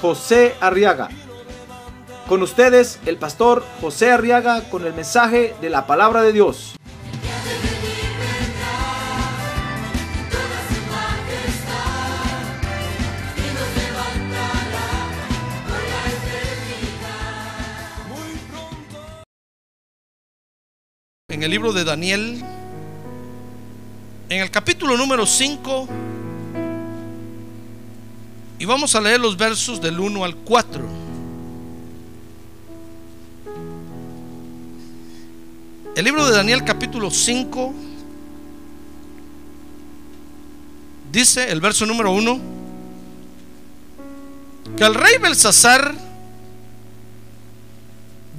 José Arriaga. Con ustedes, el pastor José Arriaga con el mensaje de la palabra de Dios. en el libro de Daniel, en el capítulo número 5, y vamos a leer los versos del 1 al 4. El libro de Daniel capítulo 5 dice el verso número 1 que el rey Belsasar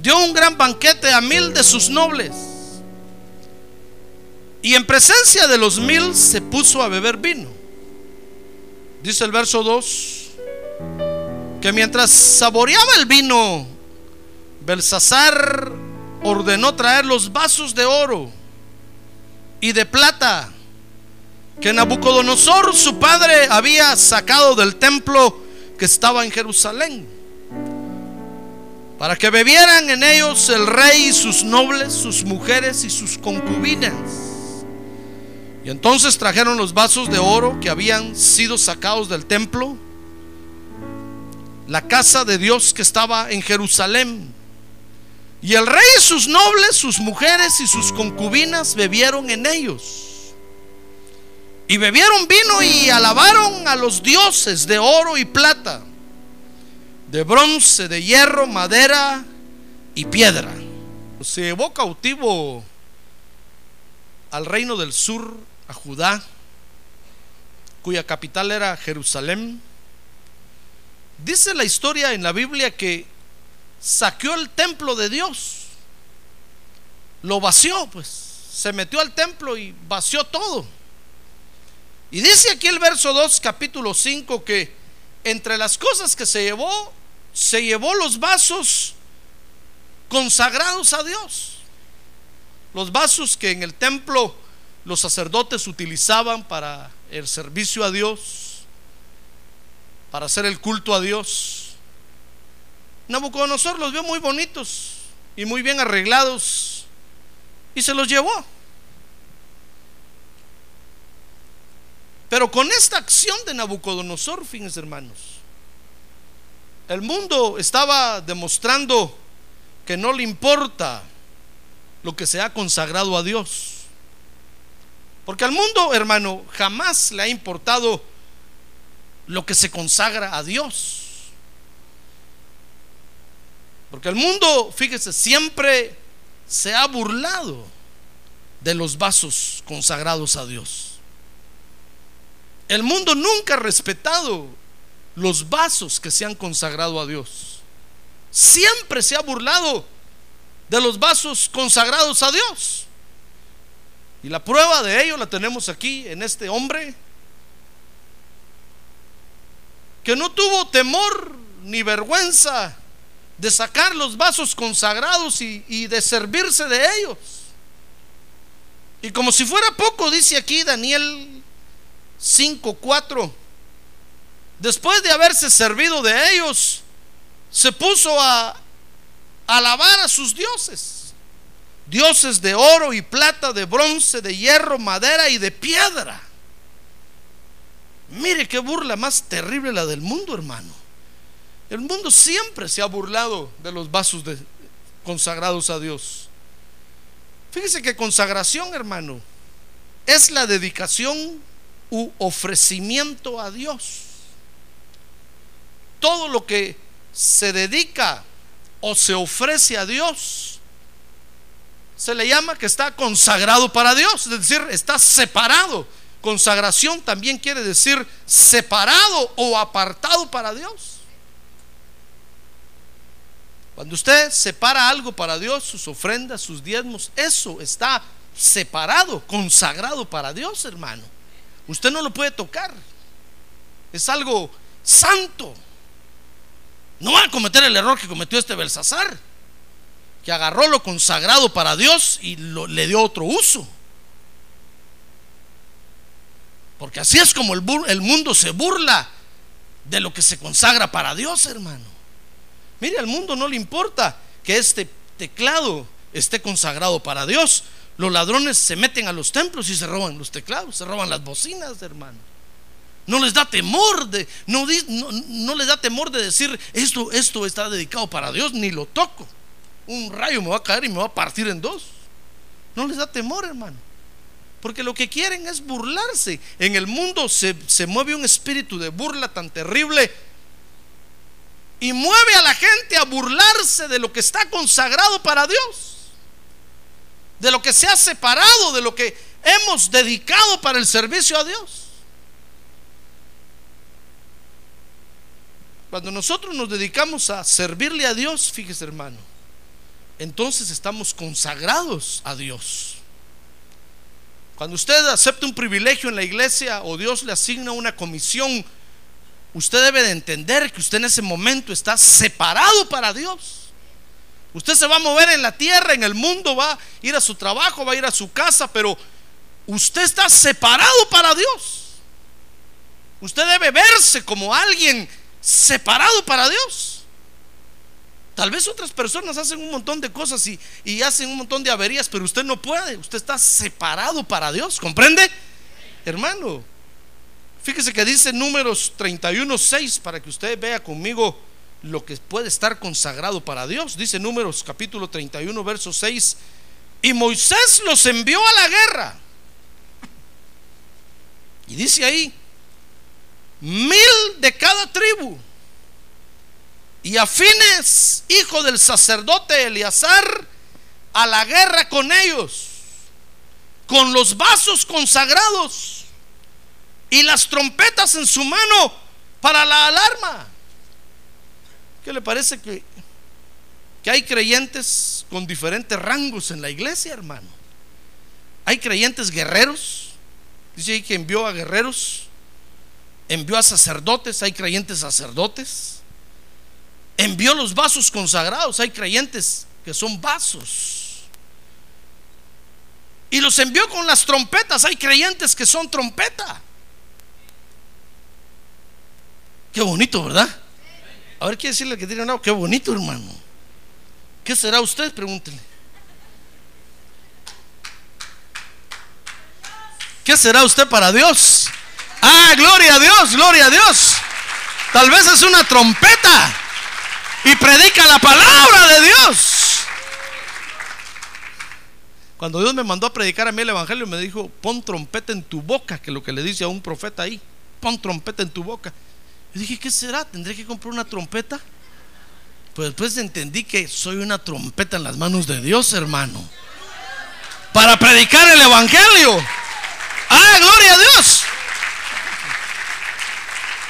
dio un gran banquete a mil de sus nobles y en presencia de los mil se puso a beber vino. Dice el verso 2 que mientras saboreaba el vino, Belsasar ordenó traer los vasos de oro y de plata que Nabucodonosor, su padre, había sacado del templo que estaba en Jerusalén, para que bebieran en ellos el rey y sus nobles, sus mujeres y sus concubinas. Entonces trajeron los vasos de oro que habían sido sacados del templo, la casa de Dios que estaba en Jerusalén. Y el rey y sus nobles, sus mujeres y sus concubinas bebieron en ellos. Y bebieron vino y alabaron a los dioses de oro y plata, de bronce, de hierro, madera y piedra. Se llevó cautivo al reino del sur, a Judá, cuya capital era Jerusalén. Dice la historia en la Biblia que saqueó el templo de Dios, lo vació, pues, se metió al templo y vació todo. Y dice aquí el verso 2, capítulo 5, que entre las cosas que se llevó, se llevó los vasos consagrados a Dios. Los vasos que en el templo los sacerdotes utilizaban para el servicio a Dios, para hacer el culto a Dios. Nabucodonosor los vio muy bonitos y muy bien arreglados y se los llevó. Pero con esta acción de Nabucodonosor, fíjense hermanos, el mundo estaba demostrando que no le importa lo que se ha consagrado a Dios. Porque al mundo, hermano, jamás le ha importado lo que se consagra a Dios. Porque el mundo, fíjese, siempre se ha burlado de los vasos consagrados a Dios. El mundo nunca ha respetado los vasos que se han consagrado a Dios. Siempre se ha burlado de los vasos consagrados a Dios. Y la prueba de ello la tenemos aquí en este hombre que no tuvo temor ni vergüenza de sacar los vasos consagrados y, de servirse de ellos. Y como si fuera poco, dice aquí Daniel 5:4, después de haberse servido de ellos, se puso a alabar a sus dioses, dioses de oro y plata, de bronce, de hierro, madera y de piedra. Mire qué burla más terrible la del mundo, hermano. El mundo siempre se ha burlado de los vasos de, consagrados a Dios. Fíjese que consagración, hermano, es la dedicación u ofrecimiento a Dios. Todo lo que se dedica o se ofrece a Dios se le llama que está consagrado para Dios, es decir, está separado. Consagración también quiere decir separado o apartado para Dios. Cuando usted separa algo para Dios, sus ofrendas, sus diezmos, eso está separado, consagrado para Dios, hermano. Usted no lo puede tocar. Es algo santo. No va a cometer el error que cometió este Belsasar, que agarró lo consagrado para Dios y le dio otro uso. Porque así es como el, el mundo se burla de lo que se consagra para Dios, hermano. Mire, al mundo no le importa que este teclado esté consagrado para Dios. Los ladrones se meten a los templos y se roban los teclados, se roban las bocinas, hermano. No les da temor de, no, no, les da temor de decir esto, esto está dedicado para Dios, ni lo toco. Un rayo me va a caer y me va a partir en dos. No les da temor, hermano. Porque lo que quieren es burlarse. En el mundo se, se mueve un espíritu de burla tan terrible y mueve a la gente a burlarse de lo que está consagrado para Dios, de lo que se ha separado, de lo que hemos dedicado para el servicio a Dios. Cuando nosotros nos dedicamos a servirle a Dios, fíjese hermano, entonces estamos consagrados a Dios. Cuando usted acepta un privilegio en la iglesia o Dios le asigna una comisión, usted debe de entender que usted en ese momento está separado para Dios. Usted se va a mover en la tierra, en el mundo, va a ir a su trabajo, va a ir a su casa, pero usted está separado para Dios. Usted debe verse como alguien separado para Dios. Tal vez otras personas hacen un montón de cosas y, y, hacen un montón de averías, pero usted no puede. Usted está separado para Dios. ¿Comprende? Hermano, fíjese que dice números 31, 6 para que usted vea conmigo lo que puede estar consagrado para Dios. Dice números capítulo 31, verso 6. Y Moisés los envió a la guerra. Y dice ahí, mil de cada tribu. Y a Fines, hijo del sacerdote Eleazar, a la guerra con ellos, con los vasos consagrados y las trompetas en su mano para la alarma. ¿Qué le parece que, que hay creyentes con diferentes rangos en la iglesia, hermano? Hay creyentes guerreros, dice ahí que envió a guerreros envió a sacerdotes, hay creyentes sacerdotes. Envió los vasos consagrados, hay creyentes que son vasos. Y los envió con las trompetas, hay creyentes que son trompeta. Qué bonito, ¿verdad? A ver, quiere decirle que tiene un qué bonito, hermano. ¿Qué será usted? Pregúntele. ¿Qué será usted para Dios? Ah, gloria a Dios, gloria a Dios. Tal vez es una trompeta y predica la palabra de Dios. Cuando Dios me mandó a predicar a mí el Evangelio, me dijo, pon trompeta en tu boca, que es lo que le dice a un profeta ahí, pon trompeta en tu boca. Yo dije, ¿qué será? ¿Tendré que comprar una trompeta? Pues después entendí que soy una trompeta en las manos de Dios, hermano. Para predicar el Evangelio. Ah, gloria a Dios.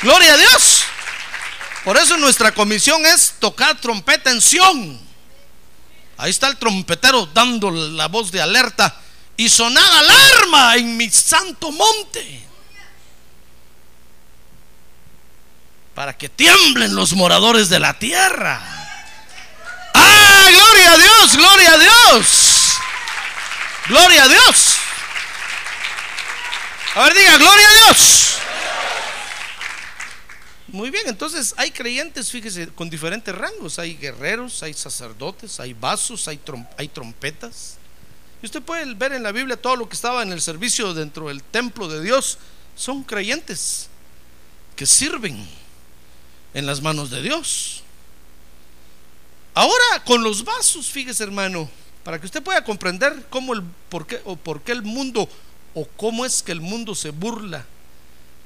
Gloria a Dios. Por eso nuestra comisión es tocar trompeta en Sión. Ahí está el trompetero dando la voz de alerta y sonar alarma en mi santo monte. Para que tiemblen los moradores de la tierra. ¡Ah, gloria a Dios! ¡Gloria a Dios! ¡Gloria a Dios! A ver, diga, gloria a Dios. Muy bien, entonces hay creyentes, fíjese, con diferentes rangos. Hay guerreros, hay sacerdotes, hay vasos, hay, hay trompetas. Y usted puede ver en la Biblia todo lo que estaba en el servicio dentro del templo de Dios. Son creyentes que sirven en las manos de Dios. Ahora con los vasos, fíjese hermano, para que usted pueda comprender cómo el, por qué, o por qué el mundo o cómo es que el mundo se burla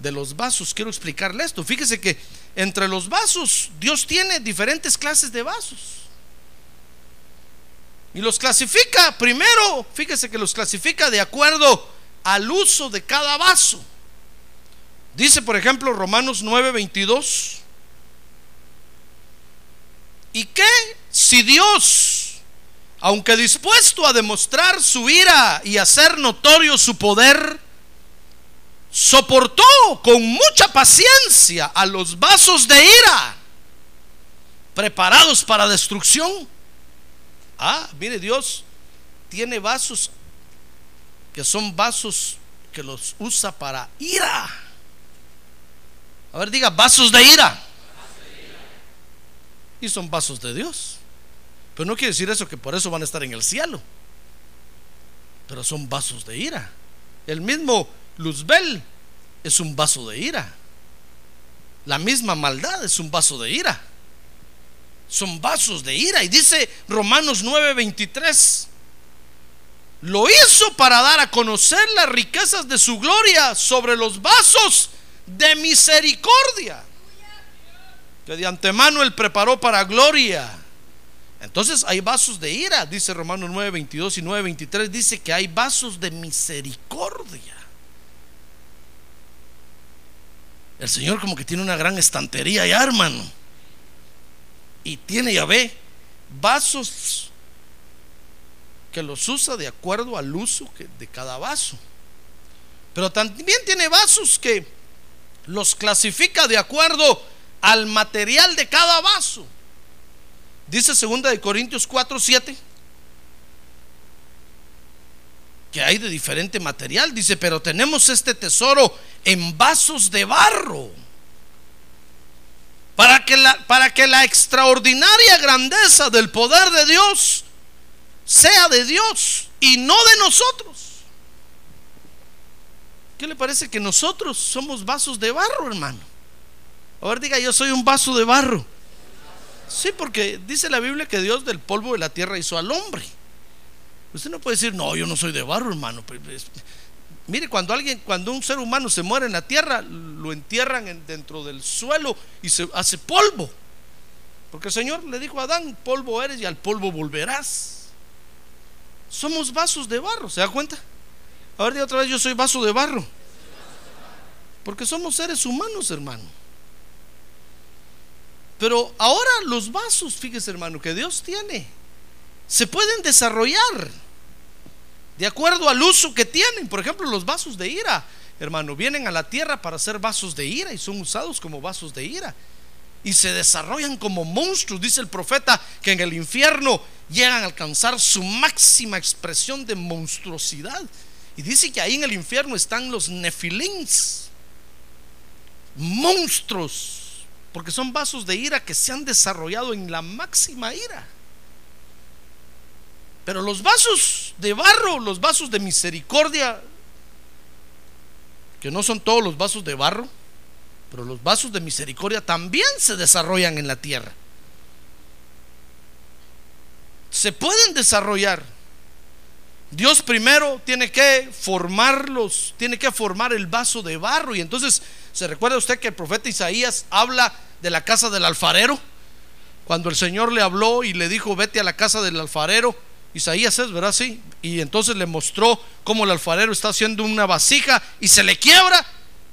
de los vasos, quiero explicarle esto. Fíjese que entre los vasos Dios tiene diferentes clases de vasos. Y los clasifica primero, fíjese que los clasifica de acuerdo al uso de cada vaso. Dice, por ejemplo, Romanos 9:22. ¿Y qué si Dios, aunque dispuesto a demostrar su ira y hacer notorio su poder, soportó con mucha paciencia a los vasos de ira preparados para destrucción? Ah, mire, Dios tiene vasos que son vasos que los usa para ira. A ver, diga, vasos de ira. Y son vasos de Dios. Pero no quiere decir eso que por eso van a estar en el cielo. Pero son vasos de ira. El mismo Luzbel es un vaso de ira. La misma maldad es un vaso de ira. Son vasos de ira. Y dice Romanos 9:23. Lo hizo para dar a conocer las riquezas de su gloria sobre los vasos de misericordia. Que de antemano Él preparó para gloria. Entonces hay vasos de ira, dice Romanos 9, 22 y 9, 23, dice que hay vasos de misericordia. El Señor como que tiene una gran estantería ya, hermano. Y tiene, ya ve, vasos que los usa de acuerdo al uso de cada vaso. Pero también tiene vasos que los clasifica de acuerdo al material de cada vaso. Dice segunda de Corintios 4, 7 que hay de diferente material. Dice, pero tenemos este tesoro en vasos de barro. Para que, la, para que la extraordinaria grandeza del poder de Dios sea de Dios y no de nosotros. ¿Qué le parece que nosotros somos vasos de barro, hermano? A ver, diga, yo soy un vaso de barro. Sí, porque dice la Biblia que Dios del polvo de la tierra hizo al hombre. Usted no puede decir, no, yo no soy de barro, hermano. Mire, cuando alguien, cuando un ser humano se muere en la tierra, lo entierran dentro del suelo y se hace polvo. Porque el Señor le dijo a Adán, polvo eres y al polvo volverás. Somos vasos de barro, ¿se da cuenta? A ver, de otra vez, yo soy vaso de barro. Porque somos seres humanos, hermano. Pero ahora los vasos, fíjese, hermano, que Dios tiene, se pueden desarrollar de acuerdo al uso que tienen. Por ejemplo, los vasos de ira, hermano, vienen a la tierra para ser vasos de ira y son usados como vasos de ira. Y se desarrollan como monstruos, dice el profeta, que en el infierno llegan a alcanzar su máxima expresión de monstruosidad. Y dice que ahí en el infierno están los nefilins, monstruos, porque son vasos de ira que se han desarrollado en la máxima ira. Pero los vasos de barro, los vasos de misericordia, que no son todos los vasos de barro, pero los vasos de misericordia también se desarrollan en la tierra. Se pueden desarrollar. Dios primero tiene que formarlos, tiene que formar el vaso de barro. Y entonces, ¿se recuerda usted que el profeta Isaías habla de la casa del alfarero? Cuando el Señor le habló y le dijo, vete a la casa del alfarero Isaías es, ¿verdad? Sí. Y entonces le mostró cómo el alfarero está haciendo una vasija y se le quiebra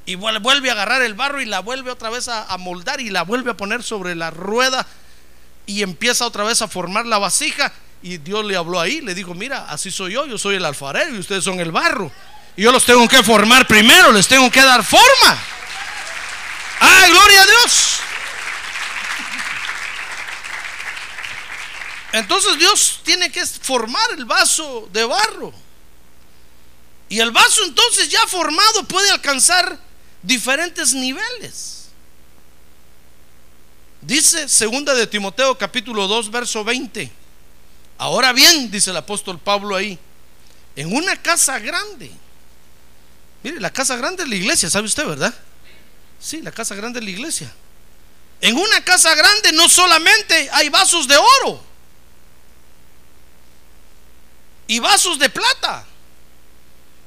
y vuelve a agarrar el barro y la vuelve otra vez a, moldar y la vuelve a poner sobre la rueda y empieza otra vez a formar la vasija. Y Dios le habló ahí, le dijo, mira, así soy yo, yo soy el alfarero y ustedes son el barro. Y yo los tengo que formar primero, les tengo que dar forma. ¡Ah, gloria a Dios! Entonces Dios tiene que formar el vaso de barro. Y el vaso entonces ya formado puede alcanzar diferentes niveles. Dice segunda de Timoteo capítulo 2 verso 20. Ahora bien, dice el apóstol Pablo ahí, en una casa grande. Mire, la casa grande es la iglesia, ¿sabe usted, verdad? Sí, la casa grande es la iglesia. En una casa grande no solamente hay vasos de oro, y vasos de plata,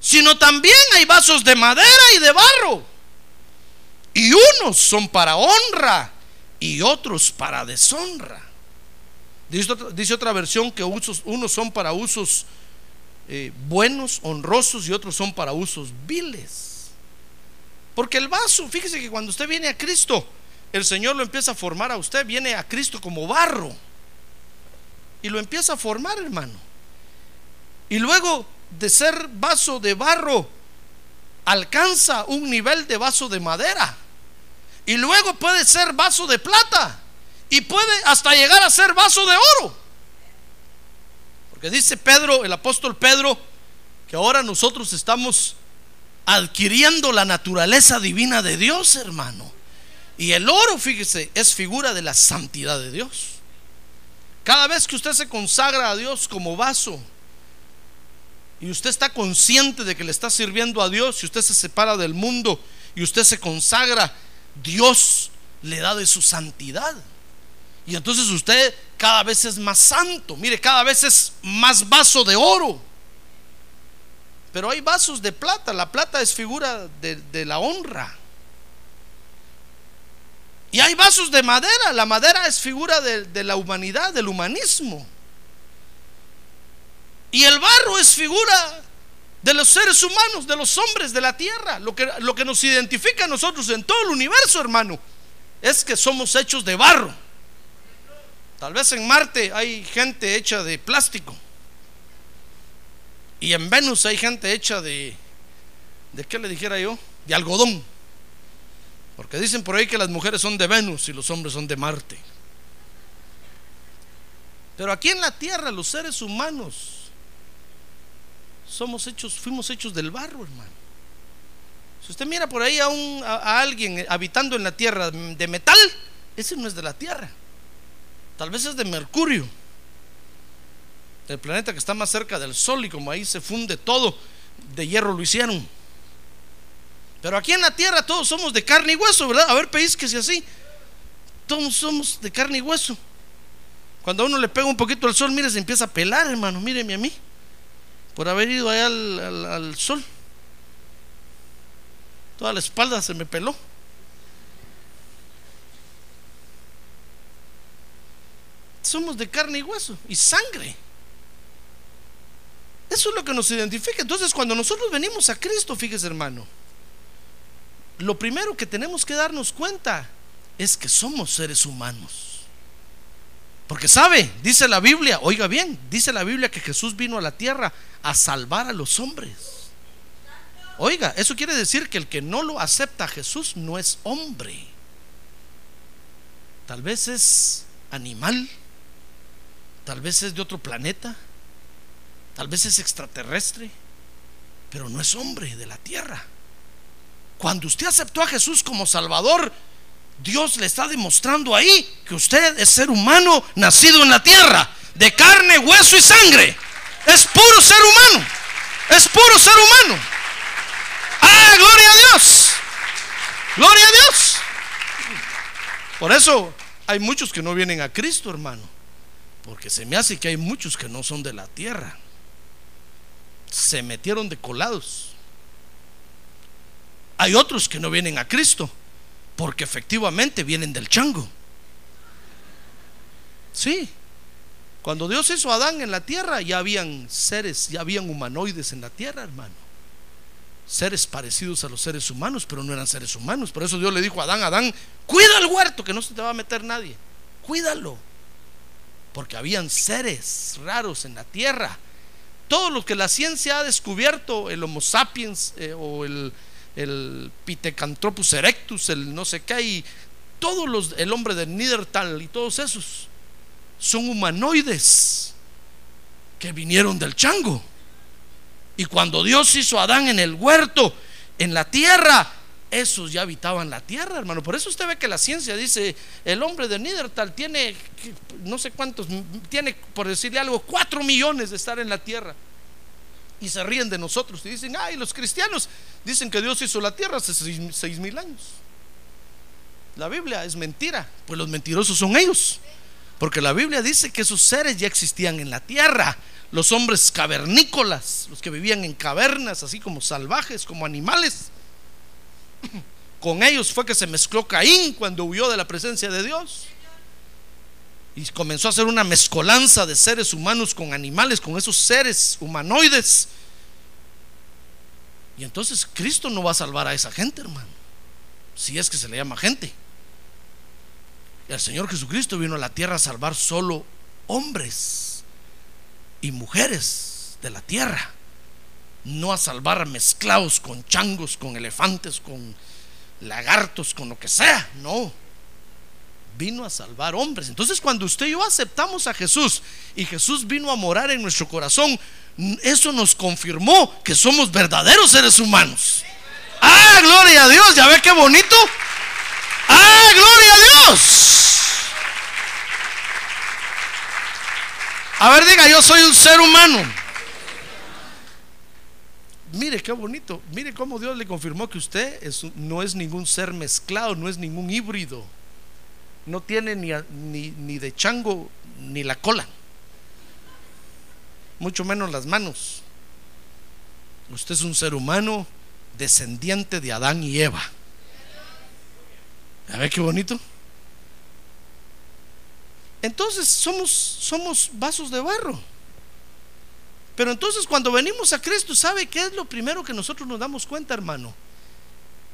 sino también hay vasos de madera y de barro. Y unos son para honra y otros para deshonra. Dice otra, versión que unos son para usos eh, buenos, honrosos y otros son para usos viles. Porque el vaso, fíjese que cuando usted viene a Cristo, el Señor lo empieza a formar a usted, viene a Cristo como barro y lo empieza a formar, hermano. Y luego de ser vaso de barro, alcanza un nivel de vaso de madera. Y luego puede ser vaso de plata. Y puede hasta llegar a ser vaso de oro. Porque dice Pedro, el apóstol Pedro, que ahora nosotros estamos adquiriendo la naturaleza divina de Dios, hermano. Y el oro, fíjese, es figura de la santidad de Dios. Cada vez que usted se consagra a Dios como vaso y usted está consciente de que le está sirviendo a Dios y usted se separa del mundo y usted se consagra, Dios le da de su santidad. Y entonces usted cada vez es más santo. Mire, cada vez es más vaso de oro. Pero hay vasos de plata. La plata es figura de la honra. Y hay vasos de madera. La madera es figura de, la humanidad, del humanismo. Y el barro es figura de los seres humanos, de los hombres de la tierra. Lo que, lo que nos identifica a nosotros en todo el universo, hermano, es que somos hechos de barro. Tal vez en Marte hay gente hecha de plástico. Y en Venus hay gente hecha de, ¿de qué le dijera yo? De algodón. Porque dicen por ahí que las mujeres son de Venus y los hombres son de Marte. Pero aquí en la tierra los seres humanos somos hechos, fuimos hechos del barro, hermano. Si usted mira por ahí a, un, a, alguien habitando en la tierra de metal, ese no es de la tierra. Tal vez es de Mercurio, el planeta que está más cerca del Sol y como ahí se funde todo, de hierro lo hicieron. Pero aquí en la tierra todos somos de carne y hueso, ¿verdad? A ver, país que sea así. Todos somos de carne y hueso. Cuando a uno le pega un poquito al sol, mire, se empieza a pelar, hermano. Míreme a mí. Por haber ido allá al, sol. Toda la espalda se me peló. Somos de carne y hueso y sangre. Eso es lo que nos identifica. Entonces, cuando nosotros venimos a Cristo, fíjese, hermano lo primero que tenemos que darnos cuenta es que somos seres humanos. Porque sabe, dice la Biblia, oiga bien, dice la Biblia que Jesús vino a la tierra a salvar a los hombres. Oiga, eso quiere decir que el que no lo acepta a Jesús no es hombre. Tal vez es animal, tal vez es de otro planeta, tal vez es extraterrestre, pero no es hombre de la tierra. Cuando usted aceptó a Jesús como Salvador, Dios le está demostrando ahí que usted es ser humano nacido en la tierra, de carne, hueso y sangre. Es puro ser humano. Es puro ser humano. Ah, gloria a Dios. Gloria a Dios. Por eso hay muchos que no vienen a Cristo, hermano. Porque se me hace que hay muchos que no son de la tierra. Se metieron de colados. Hay otros que no vienen a Cristo porque efectivamente vienen del chango. Sí. Cuando Dios hizo a Adán en la tierra, ya habían seres, ya habían humanoides en la tierra, hermano. Seres parecidos a los seres humanos, pero no eran seres humanos. Por eso Dios le dijo a Adán, Adán, cuida el huerto, que no se te va a meter nadie. Cuídalo. Porque habían seres raros en la tierra. Todo lo que la ciencia ha descubierto, el Homo sapiens eh, o el, el Pithecanthropus erectus, el no sé qué, y todos los, el hombre de Niedertal y todos esos son humanoides que vinieron del chango. Y cuando Dios hizo a Adán en el huerto, en la tierra, esos ya habitaban la tierra, hermano. Por eso usted ve que la ciencia dice, el hombre de Niedertal tiene, no sé cuántos, tiene, por decirle algo, cuatro millones de estar en la tierra y se ríen de nosotros y dicen, ay, los cristianos dicen que Dios hizo la tierra hace seis, mil años. La Biblia es mentira, pues los mentirosos son ellos. Porque la Biblia dice que esos seres ya existían en la tierra. Los hombres cavernícolas, los que vivían en cavernas, así como salvajes, como animales. Con ellos fue que se mezcló Caín cuando huyó de la presencia de Dios. Y comenzó a hacer una mezcolanza de seres humanos con animales, con esos seres humanoides. Y entonces Cristo no va a salvar a esa gente, hermano. Si es que se le llama gente. El Señor Jesucristo vino a la tierra a salvar solo hombres y mujeres de la tierra, no a salvar mezclados con changos, con elefantes, con lagartos, con lo que sea, no. Vino a salvar hombres. Entonces cuando usted y yo aceptamos a Jesús y Jesús vino a morar en nuestro corazón, eso nos confirmó que somos verdaderos seres humanos. Ah, gloria a Dios, ya ve qué bonito. Ah, gloria a Dios. A ver, diga, yo soy un ser humano. Mire qué bonito. Mire cómo Dios le confirmó que usted no es ningún ser mezclado, no es ningún híbrido. No tiene ni, ni, ni de chango ni la cola, mucho menos las manos. Usted es un ser humano descendiente de Adán y Eva. A ver qué bonito. Entonces somos, somos vasos de barro. Pero entonces cuando venimos a Cristo, ¿sabe qué es lo primero que nosotros nos damos cuenta, hermano?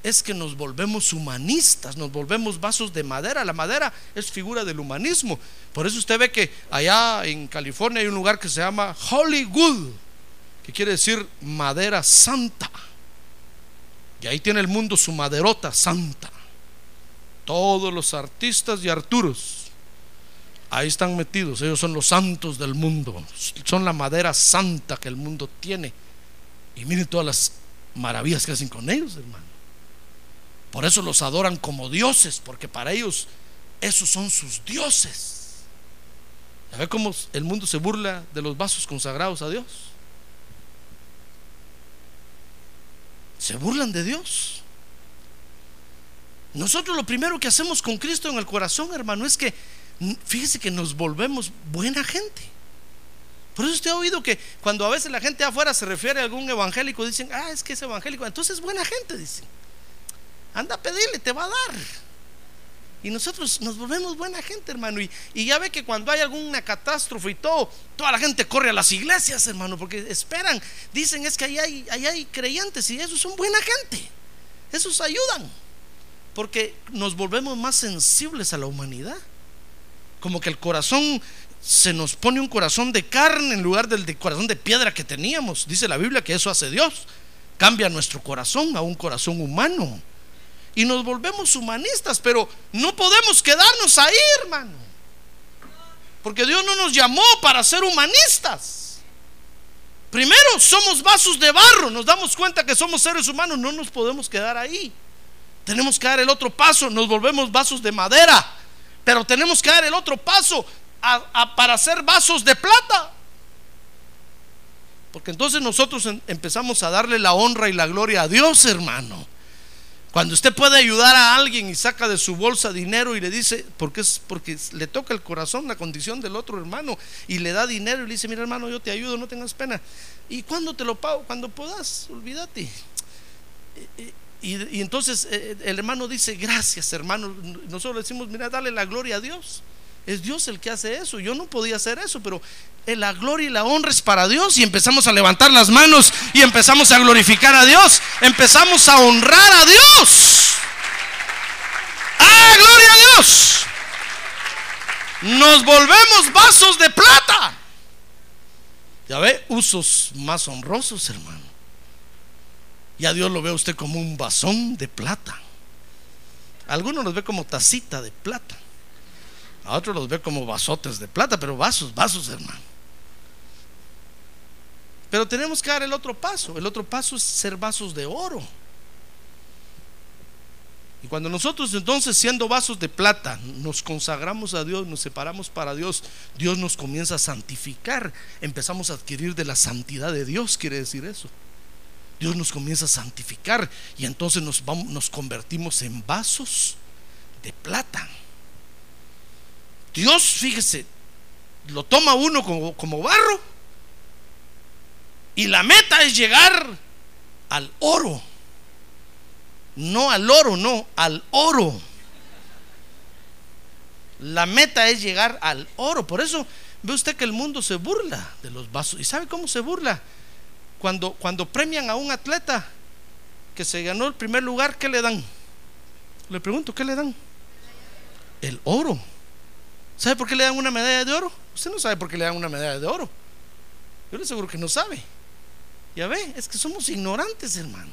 Es que nos volvemos humanistas, nos volvemos vasos de madera. La madera es figura del humanismo. Por eso usted ve que allá en California hay un lugar que se llama Hollywood, que quiere decir madera santa. Y ahí tiene el mundo su maderota santa. Todos los artistas y Arturos ahí están metidos. Ellos son los santos del mundo. Son la madera santa que el mundo tiene. Y miren todas las maravillas que hacen con ellos, hermano. Por eso los adoran como dioses, porque para ellos esos son sus dioses. ¿Ya ve cómo el mundo se burla de los vasos consagrados a Dios? Se burlan de Dios. Nosotros lo primero que hacemos con Cristo en el corazón, hermano, es que fíjese que nos volvemos buena gente. Por eso usted ha oído que cuando a veces la gente afuera se refiere a algún evangélico, dicen, ah, es que es evangélico, entonces es buena gente, dicen. Anda a pedirle, te va a dar. Y nosotros nos volvemos buena gente, hermano. Y, ya ve que cuando hay alguna catástrofe y todo, toda la gente corre a las iglesias, hermano, porque esperan. Dicen es que ahí hay, creyentes y esos son buena gente. Esos ayudan. Porque nos volvemos más sensibles a la humanidad. Como que el corazón se nos pone un corazón de carne en lugar del de corazón de piedra que teníamos. Dice la Biblia que eso hace Dios. Cambia nuestro corazón a un corazón humano. Y nos volvemos humanistas, pero no podemos quedarnos ahí, hermano. Porque Dios no nos llamó para ser humanistas. Primero somos vasos de barro, nos damos cuenta que somos seres humanos, no nos podemos quedar ahí. Tenemos que dar el otro paso, nos volvemos vasos de madera. Pero tenemos que dar el otro paso para hacer vasos de plata. Porque entonces nosotros empezamos a darle la honra y la gloria a Dios, hermano. Cuando usted puede ayudar a alguien y saca de su bolsa dinero y le dice, porque es porque le toca el corazón la condición del otro hermano y le da dinero y le dice, mira hermano, yo te ayudo, no tengas pena. ¿Y cuando te lo pago? Cuando puedas, olvídate. Y, entonces eh, el hermano dice, gracias hermano. Nosotros decimos, mira, dale la gloria a Dios. Es Dios el que hace eso. Yo no podía hacer eso, pero eh, la gloria y la honra es para Dios. Y empezamos a levantar las manos y empezamos a glorificar a Dios. Empezamos a honrar a Dios. ¡Ah, gloria a Dios! Nos volvemos vasos de plata. Ya ve, usos más honrosos, hermano. Y a Dios lo ve usted como un vasón de plata. algunos los ve como tacita de plata. A otros los ve como vasotes de plata, pero vasos, vasos, hermano. Pero tenemos que dar el otro paso. El otro paso es ser vasos de oro. Y cuando nosotros entonces siendo vasos de plata nos consagramos a Dios, nos separamos para Dios, Dios nos comienza a santificar, empezamos a adquirir de la santidad de Dios, quiere decir eso. Dios nos comienza a santificar y entonces nos, nos convertimos en vasos de plata. Dios, fíjese, lo toma uno como, como barro y la meta es llegar al oro. No al oro, no, al oro. La meta es llegar al oro. Por eso ve usted que el mundo se burla de los vasos. ¿Y sabe cómo se burla? cuando, cuando premian a un atleta que se ganó el primer lugar, ¿qué le dan? Le pregunto, ¿qué le dan? el oro. ¿Sabe por qué le dan una medalla de oro? Usted no sabe por qué le dan una medalla de oro. Yo le aseguro que no sabe. Ya ve, es que somos ignorantes, hermano.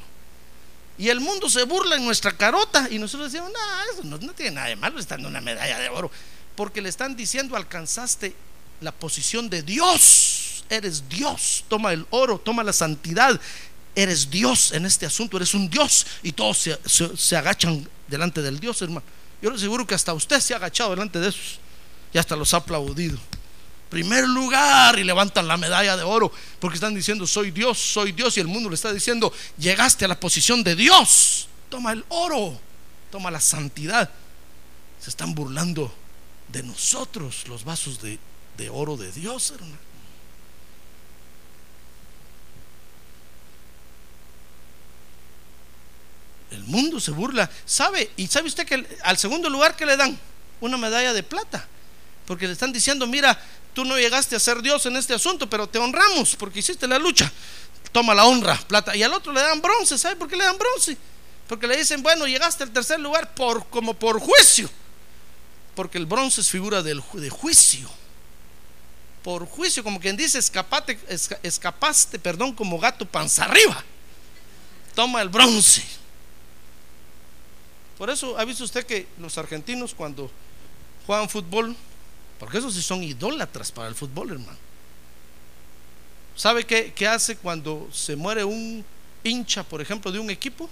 Y el mundo se burla en nuestra carota y nosotros decimos, no, eso no, tiene nada de malo, le están dando una medalla de oro. Porque le están diciendo, alcanzaste la posición de Dios. Eres Dios. Toma el oro, toma la santidad. Eres Dios en este asunto, eres un Dios. Y todos se, se- se agachan delante del Dios, hermano. Yo le aseguro que hasta usted se ha agachado delante de esos. Y hasta los ha aplaudido. Primer lugar y levantan la medalla de oro porque están diciendo soy Dios, soy Dios y el mundo le está diciendo llegaste a la posición de Dios. Toma el oro, toma la santidad. Se están burlando de nosotros los vasos de, de oro de Dios, hermano. El mundo se burla. ¿Sabe? ¿Y sabe usted que al segundo lugar que le dan? Una medalla de plata. Porque le están diciendo, mira, tú no llegaste a ser Dios en este asunto, pero te honramos porque hiciste la lucha. Toma la honra, plata. Y al otro le dan bronce. ¿Sabe por qué le dan bronce? Porque le dicen, bueno, llegaste al tercer lugar por, como por juicio. Porque el bronce es figura de juicio. Por juicio, como quien dice, escapate, esca- escapaste, perdón, como gato panza arriba. Toma el bronce. Por eso ha visto usted que los argentinos cuando juegan fútbol, porque esos sí son idólatras para el fútbol, hermano. ¿Sabe qué, qué hace cuando se muere un hincha, por ejemplo, de un equipo?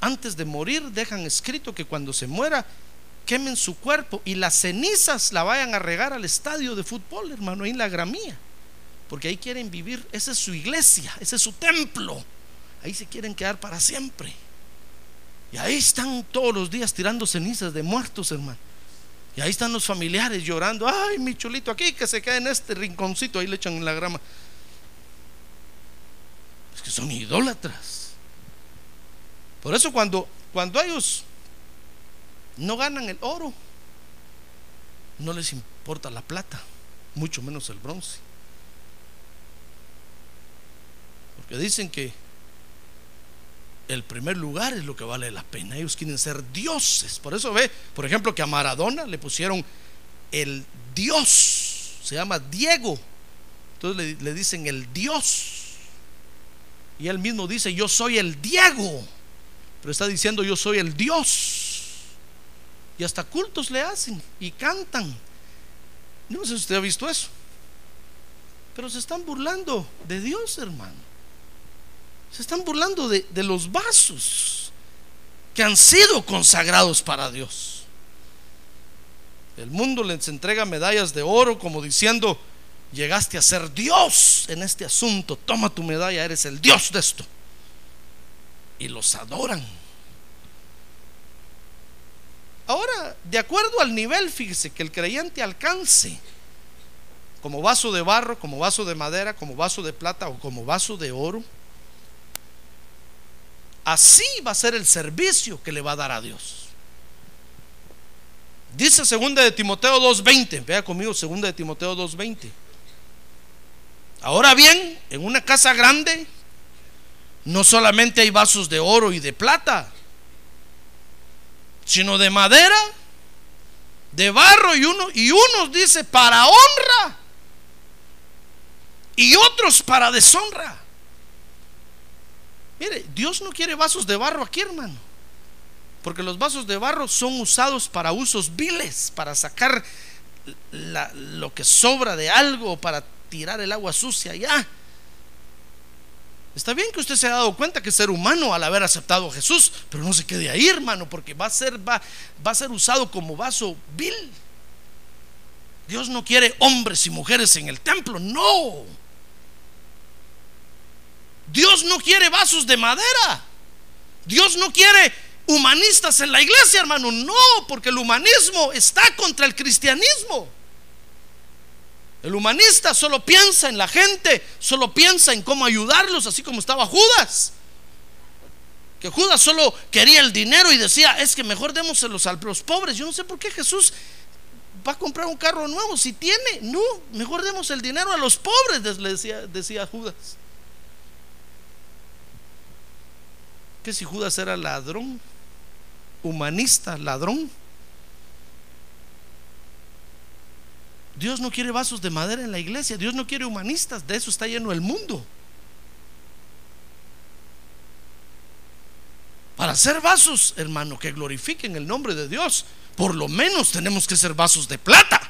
Antes de morir dejan escrito que cuando se muera quemen su cuerpo y las cenizas la vayan a regar al estadio de fútbol, hermano, ahí en la gramía. Porque ahí quieren vivir, esa es su iglesia, ese es su templo. Ahí se quieren quedar para siempre. Y ahí están todos los días tirando cenizas de muertos, hermano. Y ahí están los familiares llorando. Ay, mi chulito, aquí que se quede en este rinconcito. Ahí le echan en la grama. Es que son idólatras. Por eso cuando, cuando ellos no ganan el oro, no les importa la plata, mucho menos el bronce. Porque dicen que el primer lugar es lo que vale la pena. Ellos quieren ser dioses. Por eso ve, por ejemplo, que a Maradona le pusieron el Dios. Se llama Diego. Entonces le, le dicen el Dios. Y él mismo dice, yo soy el Diego. Pero está diciendo, yo soy el Dios. Y hasta cultos le hacen y cantan. No sé si usted ha visto eso. Pero se están burlando de Dios, hermano. Se están burlando de, los vasos que han sido consagrados para Dios. El mundo les entrega medallas de oro como diciendo, llegaste a ser Dios en este asunto, toma tu medalla, eres el Dios de esto. Y los adoran. Ahora, de acuerdo al nivel, fíjese, que el creyente alcance, como vaso de barro, como vaso de madera, como vaso de plata o como vaso de oro, así va a ser el servicio que le va a dar a Dios. Dice segunda de Timoteo 2:20, vea conmigo segunda de Timoteo 2:20. Ahora bien, en una casa grande no solamente hay vasos de oro y de plata, sino de madera, de barro y uno y unos dice para honra y otros para deshonra. Mire, Dios no quiere vasos de barro aquí, hermano. Porque los vasos de barro son usados para usos viles, para sacar lo que sobra de algo, para tirar el agua sucia allá. Está bien que usted se haya dado cuenta que ser humano al haber aceptado a Jesús, pero no se quede ahí, hermano, porque va a ser, va a ser usado como vaso vil. Dios no quiere hombres y mujeres en el templo, no. Dios no quiere vasos de madera. Dios no quiere humanistas en la iglesia, hermano. No, porque el humanismo está contra el cristianismo. El humanista solo piensa en la gente, solo piensa en cómo ayudarlos, así como estaba Judas. Que Judas solo quería el dinero y decía, es que mejor démoselos a los pobres. Yo no sé por qué Jesús va a comprar un carro nuevo si tiene. No, mejor demos el dinero a los pobres, le decía, decía Judas. Que si Judas era ladrón, humanista, ladrón. Dios no quiere vasos de madera en la iglesia, Dios no quiere humanistas, de eso está lleno el mundo. Para ser vasos, hermano, que glorifiquen el nombre de Dios, por lo menos tenemos que ser vasos de plata.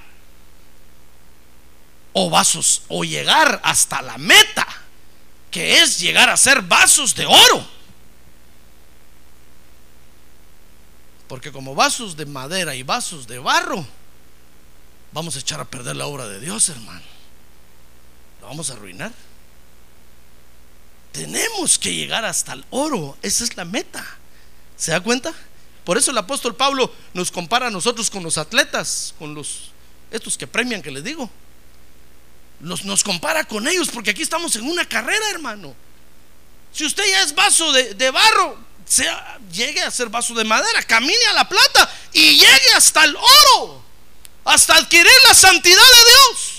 O vasos, o llegar hasta la meta, que es llegar a ser vasos de oro. Porque como vasos de madera y vasos de barro, vamos a echar a perder la obra de Dios, hermano. Lo vamos a arruinar. Tenemos que llegar hasta el oro. Esa es la meta. ¿Se da cuenta? Por eso el apóstol Pablo nos compara a nosotros con los atletas, con los estos que premian que les digo. Nos, nos compara con ellos porque aquí estamos en una carrera, hermano. Si usted ya es vaso de barro, sea, llegue a ser vaso de madera, camine a la plata y llegue hasta el oro, hasta adquirir la santidad de Dios.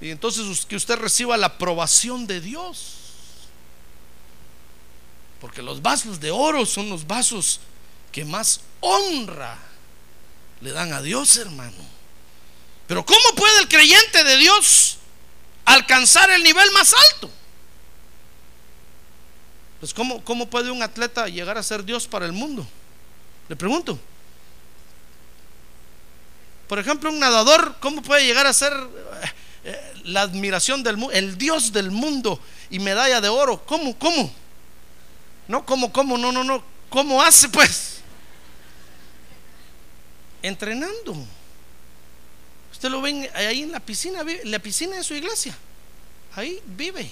Y entonces que usted reciba la aprobación de Dios. Porque los vasos de oro son los vasos que más honra le dan a Dios, hermano. Pero ¿cómo puede el creyente de Dios alcanzar el nivel más alto? Pues ¿cómo, cómo puede un atleta llegar a ser Dios para el mundo? Le pregunto. Por ejemplo, un nadador, ¿cómo puede llegar a ser eh, la admiración del mundo, el Dios del mundo y medalla de oro. ¿Cómo? ¿Cómo? No, ¿cómo? ¿Cómo? No, no, no. ¿Cómo hace pues? Entrenando. Usted lo ven ahí en la piscina, la piscina de su iglesia. Ahí vive.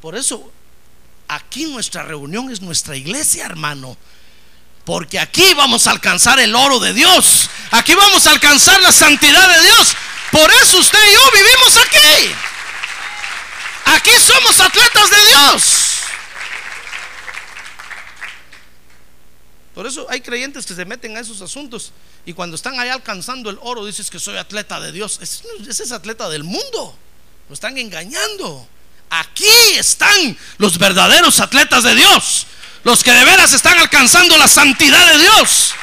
Por eso, aquí nuestra reunión es nuestra iglesia, hermano. Porque aquí vamos a alcanzar el oro de Dios. Aquí vamos a alcanzar la santidad de Dios. Por eso usted y yo vivimos aquí. Aquí somos atletas de Dios. Por eso hay creyentes que se meten a esos asuntos y cuando están ahí alcanzando el oro dices que soy atleta de Dios. Ese es atleta del mundo. Lo están engañando. Aquí están los verdaderos atletas de Dios. Los que de veras están alcanzando la santidad de Dios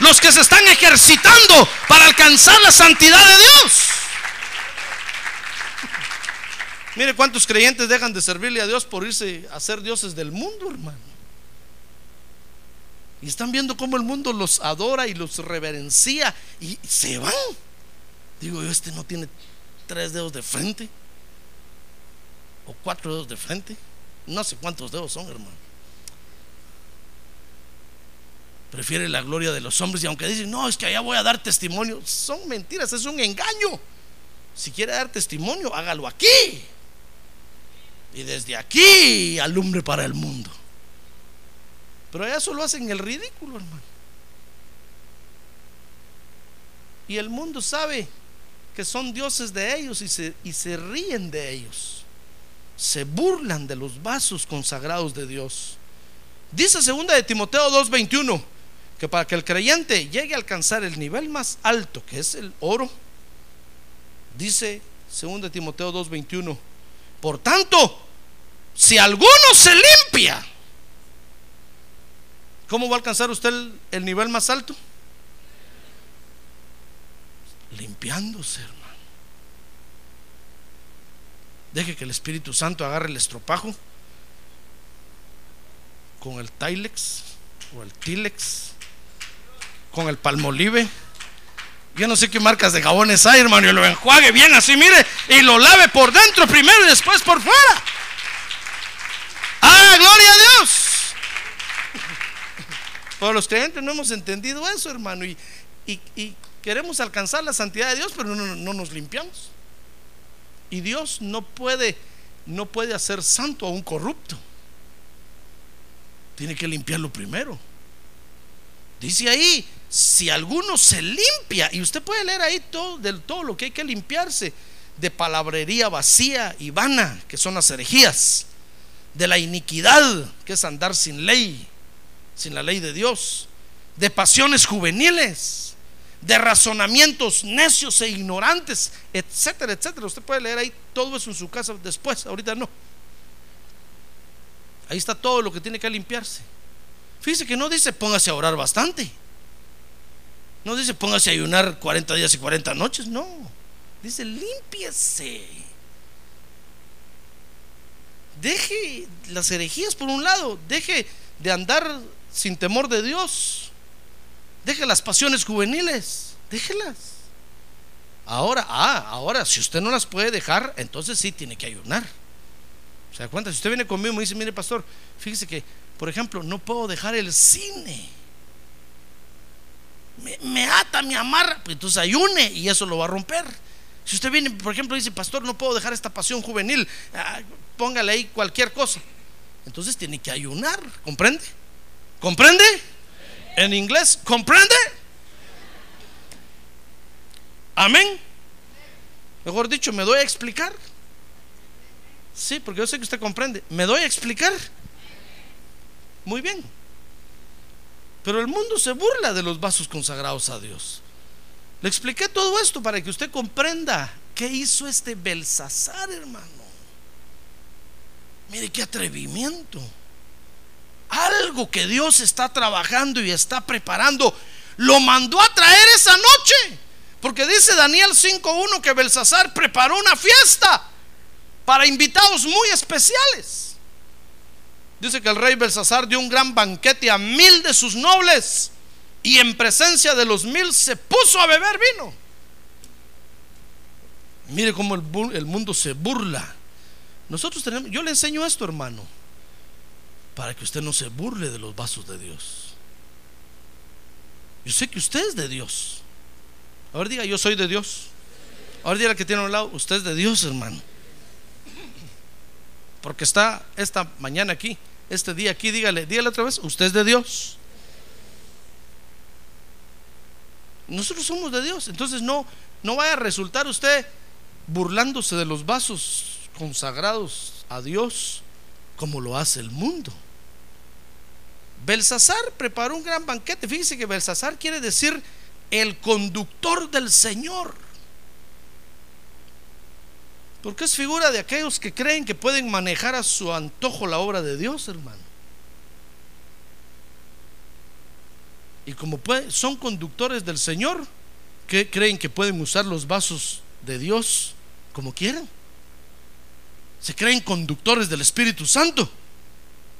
los que se están ejercitando para alcanzar la santidad de Dios. Mire cuántos creyentes dejan de servirle a Dios por irse a ser dioses del mundo, hermano. Y están viendo cómo el mundo los adora y los reverencia y se van. Digo yo, este no tiene tres dedos de frente o cuatro dedos de frente. No sé cuántos dedos son, hermano prefiere la gloria de los hombres y aunque dicen, no, es que allá voy a dar testimonio, son mentiras, es un engaño. Si quiere dar testimonio, hágalo aquí. Y desde aquí alumbre para el mundo. Pero allá solo hacen el ridículo, hermano. Y el mundo sabe que son dioses de ellos y se, y se ríen de ellos. Se burlan de los vasos consagrados de Dios. Dice segunda de Timoteo 2:21 que para que el creyente llegue a alcanzar el nivel más alto, que es el oro, dice 2 Timoteo 2:21, por tanto, si alguno se limpia, ¿cómo va a alcanzar usted el, el nivel más alto? Limpiándose, hermano. Deje que el Espíritu Santo agarre el estropajo con el Tilex o el Tilex con el palmolive. Yo no sé qué marcas de jabones hay, hermano. Y lo enjuague bien así, mire. Y lo lave por dentro primero y después por fuera. ¡Ah, gloria a Dios! Pero los creyentes no hemos entendido eso, hermano. Y, y, queremos alcanzar la santidad de Dios, pero no, no, nos limpiamos. Y Dios no puede, no puede hacer santo a un corrupto. Tiene que limpiarlo primero. Dice ahí, si alguno se limpia, y usted puede leer ahí todo, del todo lo que hay que limpiarse, de palabrería vacía y vana, que son las herejías, de la iniquidad, que es andar sin ley, sin la ley de Dios, de pasiones juveniles, de razonamientos necios e ignorantes, etcétera, etcétera. Usted puede leer ahí todo eso en su casa después, ahorita no. Ahí está todo lo que tiene que limpiarse. Fíjese que no dice póngase a orar bastante. No dice póngase a ayunar 40 días y 40 noches. No. Dice límpiese. Deje las herejías por un lado. Deje de andar sin temor de Dios. Deje las pasiones juveniles. Déjelas. Ahora, ah, ahora, si usted no las puede dejar, entonces sí tiene que ayunar. ¿Se da cuenta? Si usted viene conmigo y me dice, mire, pastor, fíjese que, por ejemplo, no puedo dejar el cine. Me, ata, me amarra, pues entonces ayune y eso lo va a romper. Si usted viene, por ejemplo, y dice, pastor, no puedo dejar esta pasión juvenil, ah, póngale ahí cualquier cosa. Entonces tiene que ayunar, ¿comprende? ¿Comprende? En inglés, ¿comprende? Amén. Mejor dicho, me doy a explicar. Sí, porque yo sé que usted comprende. ¿Me doy a explicar? Muy bien. Pero el mundo se burla de los vasos consagrados a Dios. Le expliqué todo esto para que usted comprenda qué hizo este Belsasar, hermano. Mire qué atrevimiento. Algo que Dios está trabajando y está preparando, lo mandó a traer esa noche. Porque dice Daniel 5.1 que Belsasar preparó una fiesta para invitados muy especiales. Dice que el rey Belsasar dio un gran banquete a mil de sus nobles y en presencia de los mil se puso a beber vino. Mire cómo el, el mundo se burla. Nosotros tenemos, yo le enseño esto, hermano, para que usted no se burle de los vasos de Dios. Yo sé que usted es de Dios. Ahora diga, yo soy de Dios. Ahora diga que tiene a un lado, usted es de Dios, hermano. Porque está esta mañana aquí, este día aquí, dígale, dígale otra vez, usted es de Dios. Nosotros somos de Dios. Entonces no, no vaya a resultar usted burlándose de los vasos consagrados a Dios como lo hace el mundo. Belsasar preparó un gran banquete. Fíjese que Belsasar quiere decir el conductor del Señor. Porque es figura de aquellos que creen que pueden manejar a su antojo la obra de Dios, hermano. Y como son conductores del Señor, que creen que pueden usar los vasos de Dios como quieran. Se creen conductores del Espíritu Santo.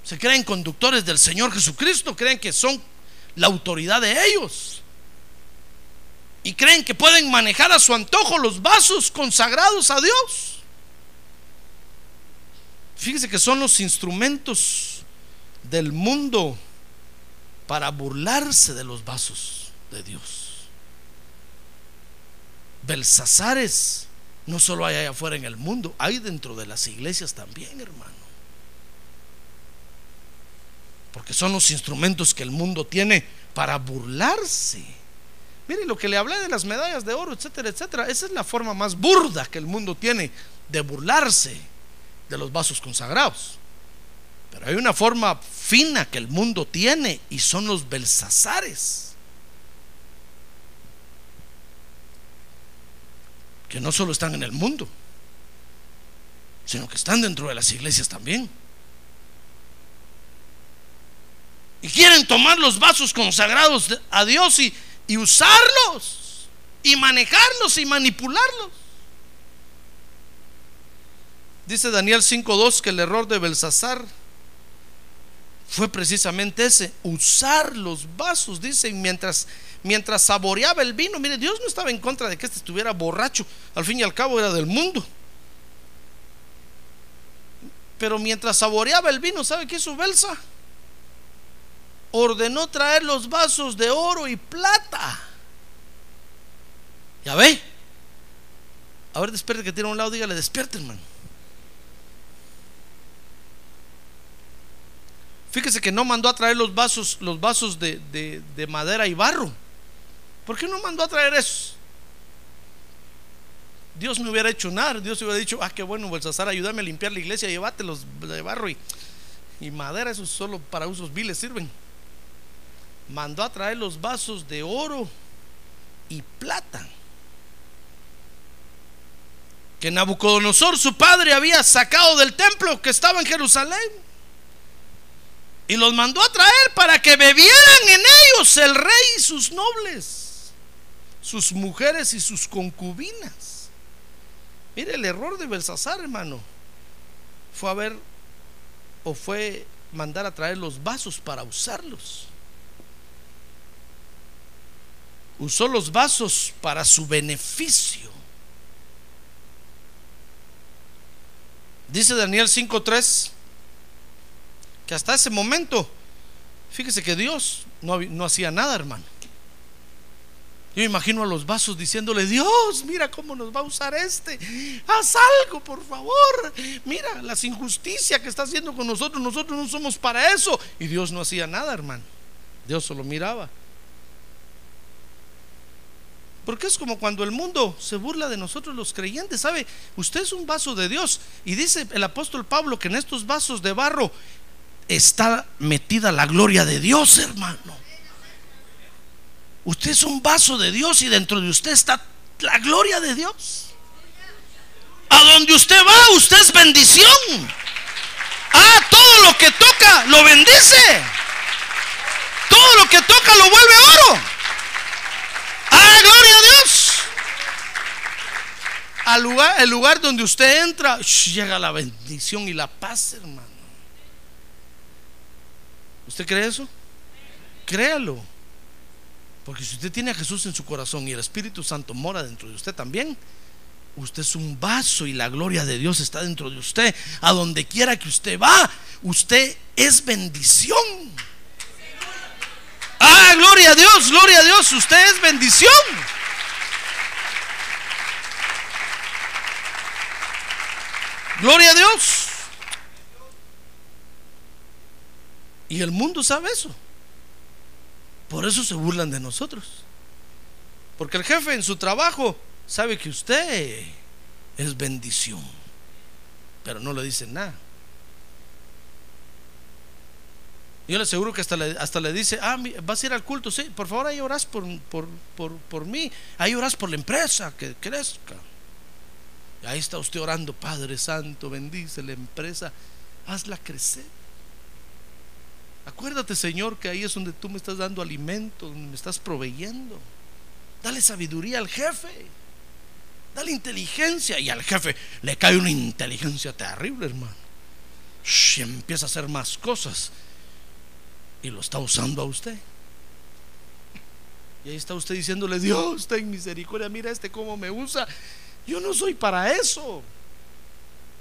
Se creen conductores del Señor Jesucristo. Creen que son la autoridad de ellos y creen que pueden manejar a su antojo los vasos consagrados a Dios. Fíjese que son los instrumentos del mundo para burlarse de los vasos de Dios. Belsazares no solo hay allá afuera en el mundo, hay dentro de las iglesias también, hermano. Porque son los instrumentos que el mundo tiene para burlarse Mire lo que le hablé de las medallas de oro, etcétera, etcétera. Esa es la forma más burda que el mundo tiene de burlarse de los vasos consagrados. Pero hay una forma fina que el mundo tiene y son los belsazares. Que no solo están en el mundo, sino que están dentro de las iglesias también. Y quieren tomar los vasos consagrados a Dios y, y usarlos y manejarlos y manipularlos. Dice Daniel 5.2 que el error de Belsasar fue precisamente ese, usar los vasos, dice, mientras, mientras saboreaba el vino. Mire, Dios no estaba en contra de que este estuviera borracho, al fin y al cabo era del mundo. Pero mientras saboreaba el vino, ¿sabe qué hizo Belsa? ordenó traer los vasos de oro y plata. Ya ve. A ver, despierte que tiene a un lado, dígale, despierte, hermano. Fíjese que no mandó a traer los vasos, los vasos de, de, madera y barro. ¿Por qué no mandó a traer eso? Dios me hubiera hecho nada. Dios hubiera dicho, ah, qué bueno, Belsasar, ayúdame a limpiar la iglesia, llévatelos de barro y, y madera, eso solo para usos viles sirven mandó a traer los vasos de oro y plata que Nabucodonosor, su padre, había sacado del templo que estaba en Jerusalén. Y los mandó a traer para que bebieran en ellos el rey y sus nobles, sus mujeres y sus concubinas. Mire el error de Belsasar, hermano. Fue a ver o fue mandar a traer los vasos para usarlos. Usó los vasos para su beneficio. Dice Daniel 5.3 que hasta ese momento, fíjese que Dios no, no hacía nada, hermano. Yo imagino a los vasos diciéndole, Dios, mira cómo nos va a usar este. Haz algo, por favor. Mira las injusticias que está haciendo con nosotros. Nosotros no somos para eso. Y Dios no hacía nada, hermano. Dios solo miraba. Porque es como cuando el mundo se burla de nosotros los creyentes. ¿Sabe? Usted es un vaso de Dios. Y dice el apóstol Pablo que en estos vasos de barro está metida la gloria de Dios, hermano. Usted es un vaso de Dios y dentro de usted está la gloria de Dios. A donde usted va, usted es bendición. Ah, todo lo que toca lo bendice. Todo lo que toca lo vuelve oro. Ah, gloria a Dios. Al lugar, el lugar donde usted entra, llega la bendición y la paz, hermano. ¿Usted cree eso? Créalo. Porque si usted tiene a Jesús en su corazón y el Espíritu Santo mora dentro de usted también, usted es un vaso y la gloria de Dios está dentro de usted. A donde quiera que usted va, usted es bendición. Ah, gloria a Dios, gloria a Dios, usted es bendición. Gloria a Dios. Y el mundo sabe eso. Por eso se burlan de nosotros. Porque el jefe en su trabajo sabe que usted es bendición. Pero no le dicen nada. Yo le aseguro que hasta le, dice, ah, vas a ir al culto, sí, por favor ahí oras por, por, por, por mí, ahí oras por la empresa, que crezca. Ahí está usted orando, Padre Santo, bendice la empresa, hazla crecer. Acuérdate, Señor, que ahí es donde tú me estás dando alimento, donde me estás proveyendo. Dale sabiduría al jefe. Dale inteligencia. Y al jefe le cae una inteligencia terrible, hermano. Y empieza a hacer más cosas. Y lo está usando a usted. Y ahí está usted diciéndole, Dios, ten misericordia, mira este cómo me usa. Yo no soy para eso.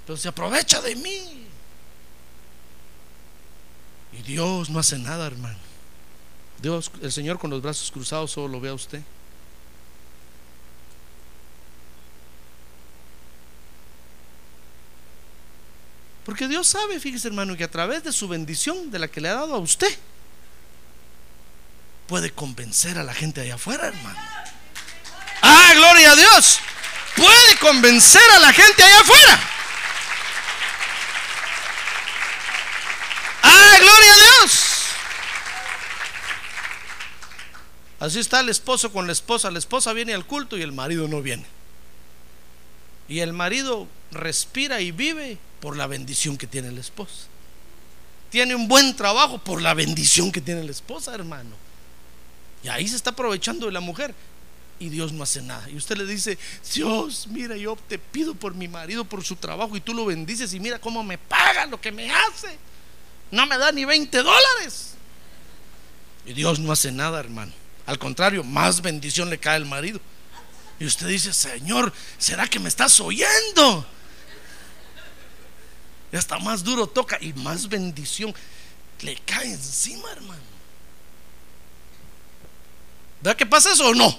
Entonces aprovecha de mí. Y Dios no hace nada, hermano. Dios, el Señor con los brazos cruzados solo lo ve a usted. Porque Dios sabe, fíjese hermano, que a través de su bendición, de la que le ha dado a usted, puede convencer a la gente allá afuera, hermano. Ah, gloria a Dios. Puede convencer a la gente allá afuera. Ah, gloria a Dios. Así está el esposo con la esposa. La esposa viene al culto y el marido no viene. Y el marido respira y vive por la bendición que tiene la esposa. Tiene un buen trabajo por la bendición que tiene la esposa, hermano. Y ahí se está aprovechando de la mujer. Y Dios no hace nada. Y usted le dice, Dios, mira, yo te pido por mi marido, por su trabajo, y tú lo bendices y mira cómo me paga lo que me hace. No me da ni 20 dólares. Y Dios no hace nada, hermano. Al contrario, más bendición le cae al marido. Y usted dice, Señor, ¿será que me estás oyendo? Y hasta más duro toca y más bendición le cae encima, hermano. ¿Verdad que pasa eso o no?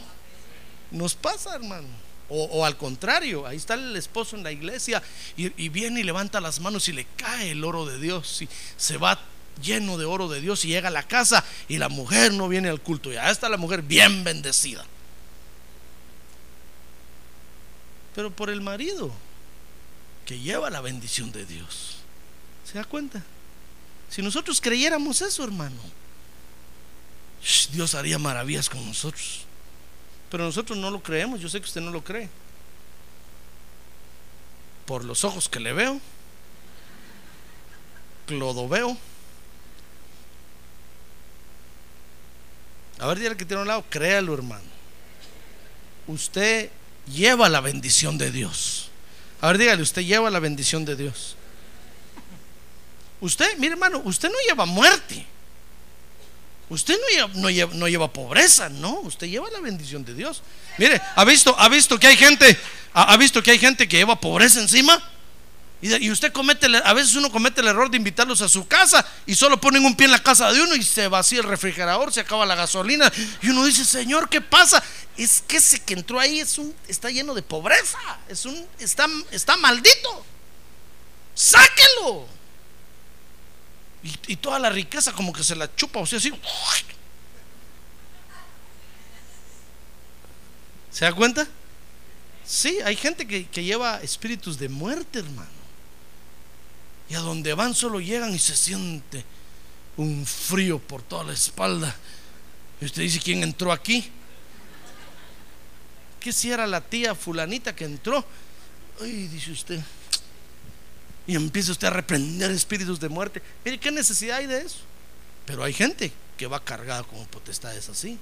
Nos pasa, hermano. O, al contrario, ahí está el esposo en la iglesia y, y, viene y levanta las manos y le cae el oro de Dios y se va lleno de oro de Dios y llega a la casa y la mujer no viene al culto. Y ahí está la mujer bien bendecida. Pero por el marido que lleva la bendición de Dios. ¿Se da cuenta? Si nosotros creyéramos eso, hermano, Dios haría maravillas con nosotros. Pero nosotros no lo creemos, yo sé que usted no lo cree. Por los ojos que le veo, Clodoveo. A ver, dígale que tiene un lado, créalo, hermano. Usted lleva la bendición de Dios. A ver, dígale, usted lleva la bendición de Dios. Usted, mire, hermano, usted no lleva muerte. Usted no lleva, pobreza, no, usted lleva la bendición de Dios. Mire, ¿ha visto, ha visto que hay gente, ha, visto que hay gente que lleva pobreza encima? Y, y usted comete, a veces uno comete el error de invitarlos a su casa y solo ponen un pie en la casa de uno y se vacía el refrigerador, se acaba la gasolina y uno dice, Señor, ¿qué pasa? Es que ese que entró ahí es un, está lleno de pobreza, es un, está, está maldito. Sáquelo. Y, toda la riqueza como que se la chupa, o sea, así. ¿Se da cuenta? Sí, hay gente que, que lleva espíritus de muerte, hermano. Y a donde van solo llegan y se siente un frío por toda la espalda. Y usted dice, ¿quién entró aquí? ¿Qué si era la tía fulanita que entró? Ay, dice usted. Y empieza usted a reprender espíritus de muerte. Mire, ¿qué necesidad hay de eso? Pero hay gente que va cargada con potestades así.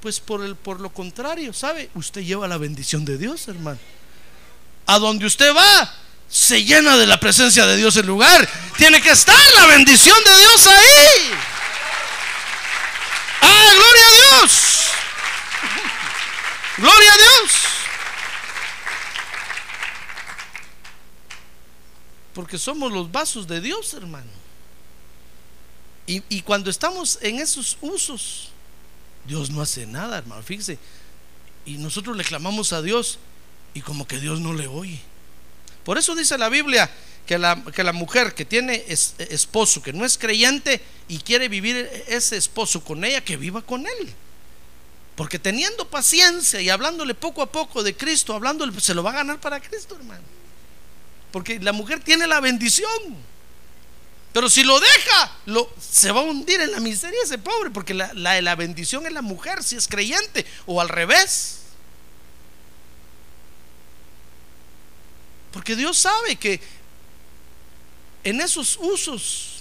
Pues por, el, por lo contrario, ¿sabe? Usted lleva la bendición de Dios, hermano. A donde usted va, se llena de la presencia de Dios el lugar. Tiene que estar la bendición de Dios ahí. ¡Ah, gloria a Dios! ¡Gloria a Dios! Porque somos los vasos de Dios, hermano. Y, cuando estamos en esos usos, Dios no hace nada, hermano. Fíjese. Y nosotros le clamamos a Dios y como que Dios no le oye. Por eso dice la Biblia que la, que la mujer que tiene es- esposo, que no es creyente y quiere vivir ese esposo con ella, que viva con él. Porque teniendo paciencia y hablándole poco a poco de Cristo, hablándole, se lo va a ganar para Cristo, hermano. Porque la mujer tiene la bendición. Pero si lo deja, se va a hundir en la miseria ese pobre, porque la, la, la bendición es la mujer, si es creyente, o al revés. Porque Dios sabe que en esos usos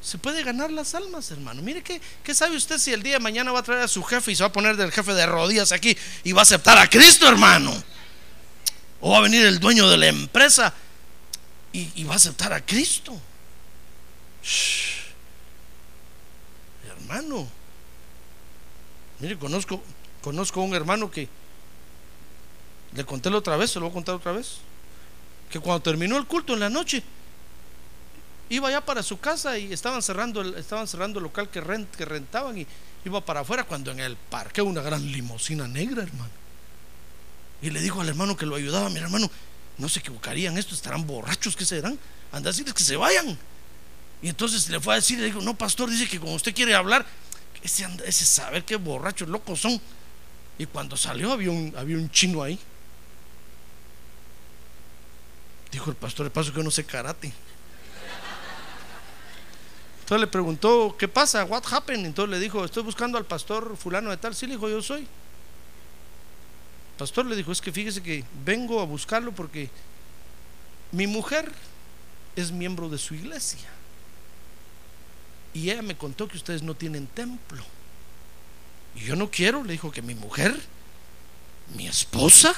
se puede ganar las almas, hermano. Mire, ¿qué, ¿qué sabe usted si el día de mañana va a traer a su jefe y se va a poner del jefe de rodillas aquí y va a aceptar a Cristo, hermano? O va a venir el dueño de la empresa y, va a aceptar a Cristo. Hermano, mire, conozco, conozco a un hermano que le conté la otra vez, se lo voy a contar otra vez. Que cuando terminó el culto en la noche, iba ya para su casa y estaban cerrando el, estaban cerrando el local que, que rentaban y iba para afuera cuando en el parque una gran limusina negra, hermano. Y le dijo al hermano que lo ayudaba, mi hermano, no se equivocarían, estos estarán borrachos, ¿qué serán? Anda a decirles que se vayan. Y entonces le fue a decir, le dijo, no, pastor, dice que como usted quiere hablar, ese, ese saber qué borrachos locos son. Y cuando salió había un, había un chino ahí. Dijo el pastor, el paso que no sé karate. Entonces le preguntó, ¿qué pasa? What happened? Entonces le dijo, estoy buscando al pastor fulano de tal. Sí, le dijo, yo soy. Pastor le dijo, es que fíjese que vengo a buscarlo porque mi mujer es miembro de su iglesia. Y ella me contó que ustedes no tienen templo. Y yo no quiero, le dijo, que mi mujer, mi esposa,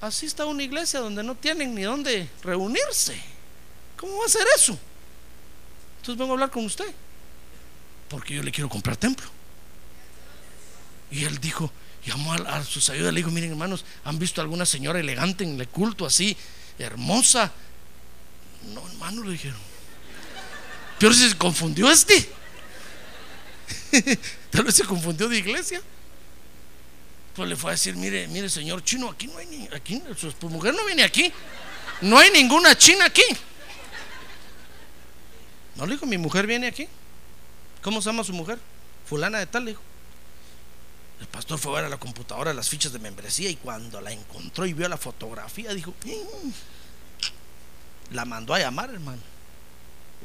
asista a una iglesia donde no tienen ni dónde reunirse. ¿Cómo va a ser eso? Entonces vengo a hablar con usted. Porque yo le quiero comprar templo. Y él dijo, llamó a, sus ayudas, le dijo, miren hermanos, ¿han visto alguna señora elegante en el culto así, hermosa? No, hermano, le dijeron. Pero se confundió este. Tal vez se confundió de iglesia. Pues le fue a decir, mire, mire, señor chino, aquí no hay ni, aquí, su mujer no viene aquí. No hay ninguna china aquí. No le dijo, mi mujer viene aquí. ¿Cómo se llama su mujer? Fulana de tal, le dijo. El pastor fue a ver a la computadora las fichas de membresía y cuando la encontró y vio la fotografía, dijo, "Mm". la mandó a llamar, hermano.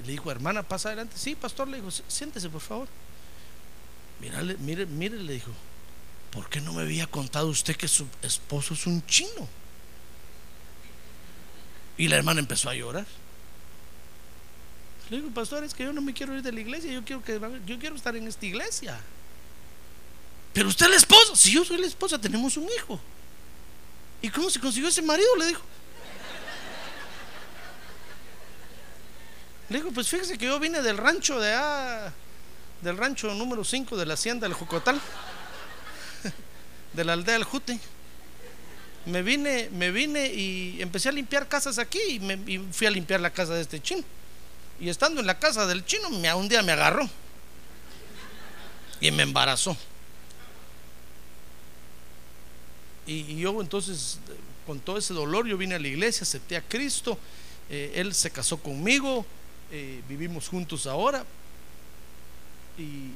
Le dijo, hermana, pasa adelante. Sí, pastor, le dijo, "Sí, siéntese, por favor. Mírale, mire, mire, le dijo, ¿por qué no me había contado usted que su esposo es un chino? Y la hermana empezó a llorar. Le digo, pastor, es que yo no me quiero ir de la iglesia, yo quiero, que, yo quiero estar en esta iglesia. Pero usted es la esposa. Si yo soy la esposa, tenemos un hijo. ¿Y cómo se consiguió ese marido? Le dijo. Le digo, pues fíjese que yo vine del rancho de ah, del rancho número 5 de la hacienda del Jocotal, de la aldea del Jute. Me vine, me vine y empecé a limpiar casas aquí y, me, fui a limpiar la casa de este chino. Y estando en la casa del chino, un día me agarró y me embarazó. Y, yo entonces, con todo ese dolor, yo vine a la iglesia, acepté a Cristo. eh, él se casó conmigo, eh, vivimos juntos ahora. Y,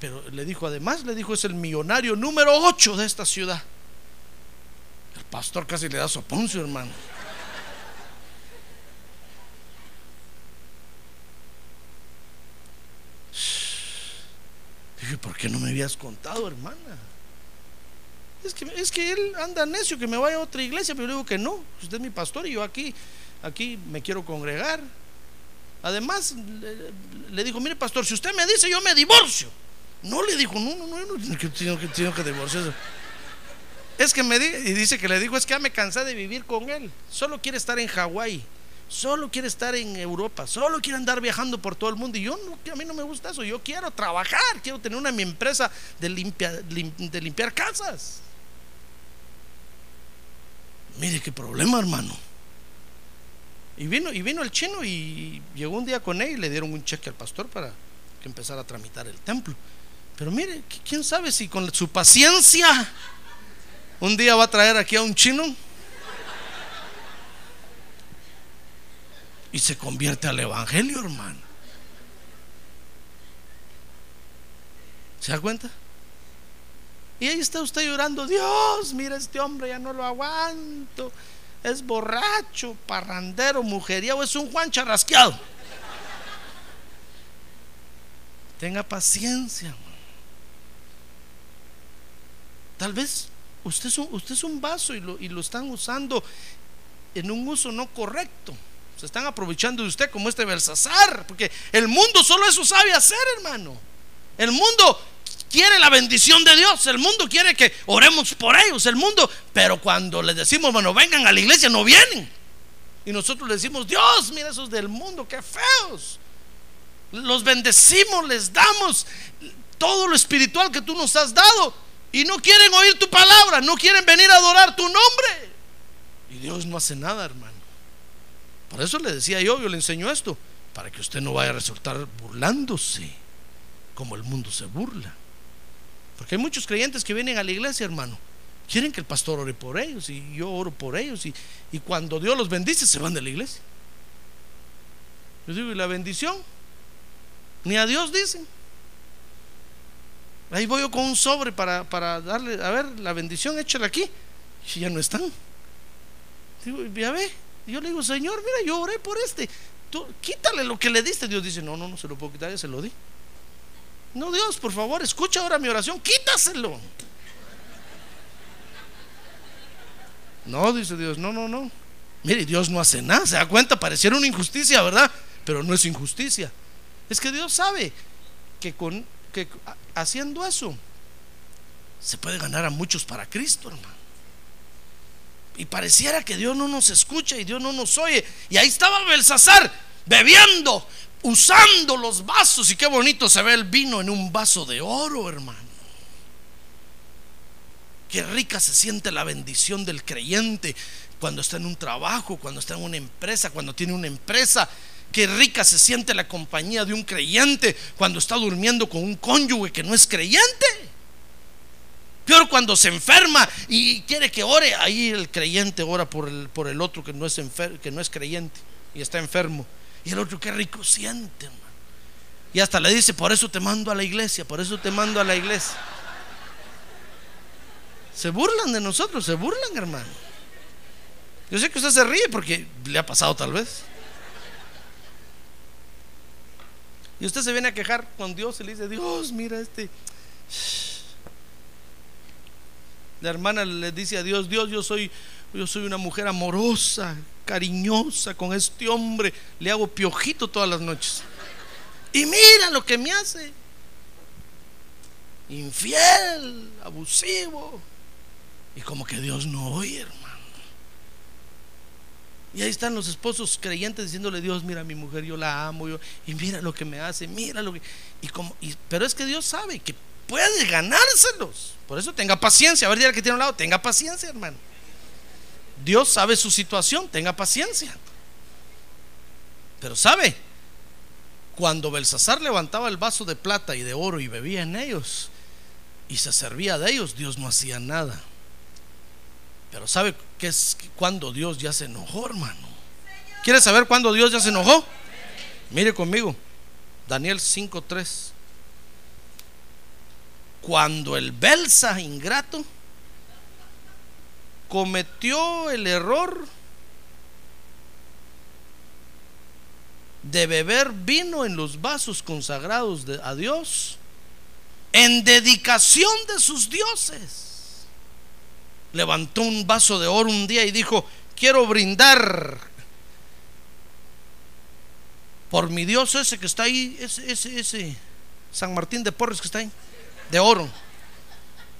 pero le dijo, además, le dijo, es el millonario número 8 de esta ciudad. El pastor casi le da soponcio, hermano. Dije, ¿por qué no me habías contado, hermana? Es que, es que él anda necio que me vaya a otra iglesia, pero yo digo que no, usted es mi pastor y yo aquí, aquí me quiero congregar. Además, le, le dijo, mire pastor, si usted me dice, yo me divorcio. No le dijo, no, no, no, yo no que tengo que, divorciarse. Es que me di, y dice que le dijo, es que ya me cansé de vivir con él. Solo quiere estar en Hawái, solo quiere estar en Europa, solo quiere andar viajando por todo el mundo. Y yo no, a mí no me gusta eso. Yo quiero trabajar, quiero tener una mi empresa de, limpia, lim- de limpiar casas. Mire qué problema, hermano. Y vino, y vino el chino y llegó un día con él y le dieron un cheque al pastor para que empezara a tramitar el templo. Pero mire, qui- quién sabe si con su paciencia un día va a traer aquí a un chino y se convierte al evangelio, hermano. ¿Se da cuenta? Y ahí está usted llorando, Dios, mira este hombre, ya no lo aguanto. Es borracho, parrandero, mujeriego, es un Juan charrasqueado. Tenga paciencia. Tal vez usted es un, vaso y lo, y lo están usando en un uso no correcto. Se están aprovechando de usted como este Belsasar, porque el mundo solo eso sabe hacer, hermano. El mundo quiere la bendición de Dios, el mundo quiere que oremos por ellos, el mundo, pero cuando les decimos, bueno, vengan a la iglesia, no vienen. Y nosotros le decimos, Dios, mira esos del mundo, qué feos. Los bendecimos, les damos todo lo espiritual que tú nos has dado. Y no quieren oír tu palabra, no quieren venir a adorar tu nombre. Y Dios no hace nada, hermano. Por eso le decía yo, yo le enseño esto, para que usted no vaya a resultar burlándose, como el mundo se burla. Porque hay muchos creyentes que vienen a la iglesia, hermano. Quieren que el pastor ore por ellos y yo oro por ellos. Y, y cuando Dios los bendice, se van de la iglesia. Yo digo, ¿y la bendición? Ni a Dios dicen. Ahí voy yo con un sobre para, para darle, a ver, la bendición, échala aquí. Y ya no están. Digo, ya ve. Yo le digo, Señor, mira, yo oré por este. Tú, quítale lo que le diste. Dios dice, no, no, no se lo puedo quitar, ya se lo di. No, Dios, por favor, escucha ahora mi oración, quítaselo. No, dice Dios, no, no, no. Mire, Dios no hace nada, se da cuenta, pareciera una injusticia, ¿verdad? Pero no es injusticia. Es que Dios sabe que, con, que haciendo eso se puede ganar a muchos para Cristo, hermano. Y pareciera que Dios no nos escucha y Dios no nos oye. Y ahí estaba Belsasar bebiendo, usando los vasos. Y qué bonito se ve el vino en un vaso de oro, hermano. Qué rica se siente la bendición del creyente cuando está en un trabajo, cuando está en una empresa, cuando tiene una empresa. Qué rica se siente la compañía de un creyente cuando está durmiendo con un cónyuge que no es creyente. Peor cuando se enferma y quiere que ore, ahí el creyente ora por el, por el otro que no, es enfer- que no es creyente y está enfermo. Y el otro qué rico siente, hermano. Y hasta le dice, por eso te mando a la iglesia, por eso te mando a la iglesia. Se burlan de nosotros, se burlan, hermano. Yo sé que usted se ríe porque le ha pasado tal vez. Y usted se viene a quejar con Dios y le dice, Dios, mira este. La hermana le dice a Dios, Dios, yo soy, yo soy una mujer amorosa, cariñosa con este hombre, le hago piojito todas las noches. Y mira lo que me hace. Infiel, abusivo. Y como que Dios no oye, hermano. Y ahí están los esposos creyentes diciéndole Dios, mira mi mujer, yo la amo, yo, y mira lo que me hace, mira lo que... Y como, pero es que Dios sabe que puede ganárselos. Por eso tenga paciencia. A ver, dile que tiene un lado, tenga paciencia, hermano. Dios sabe su situación, tenga paciencia. Pero sabe, cuando Belsasar levantaba el vaso de plata y de oro y bebía en ellos y se servía de ellos, Dios no hacía nada. Pero sabe que es cuando Dios ya se enojó, hermano. ¿Quiere saber cuándo Dios ya se enojó? Mire conmigo, Daniel 5:3. Cuando el Belsa ingrato cometió el error de beber vino en los vasos consagrados a Dios en dedicación de sus dioses. Levantó un vaso de oro un día y dijo, quiero brindar por mi Dios ese que está ahí, ese, ese, ese San Martín de Porres que está ahí, de oro.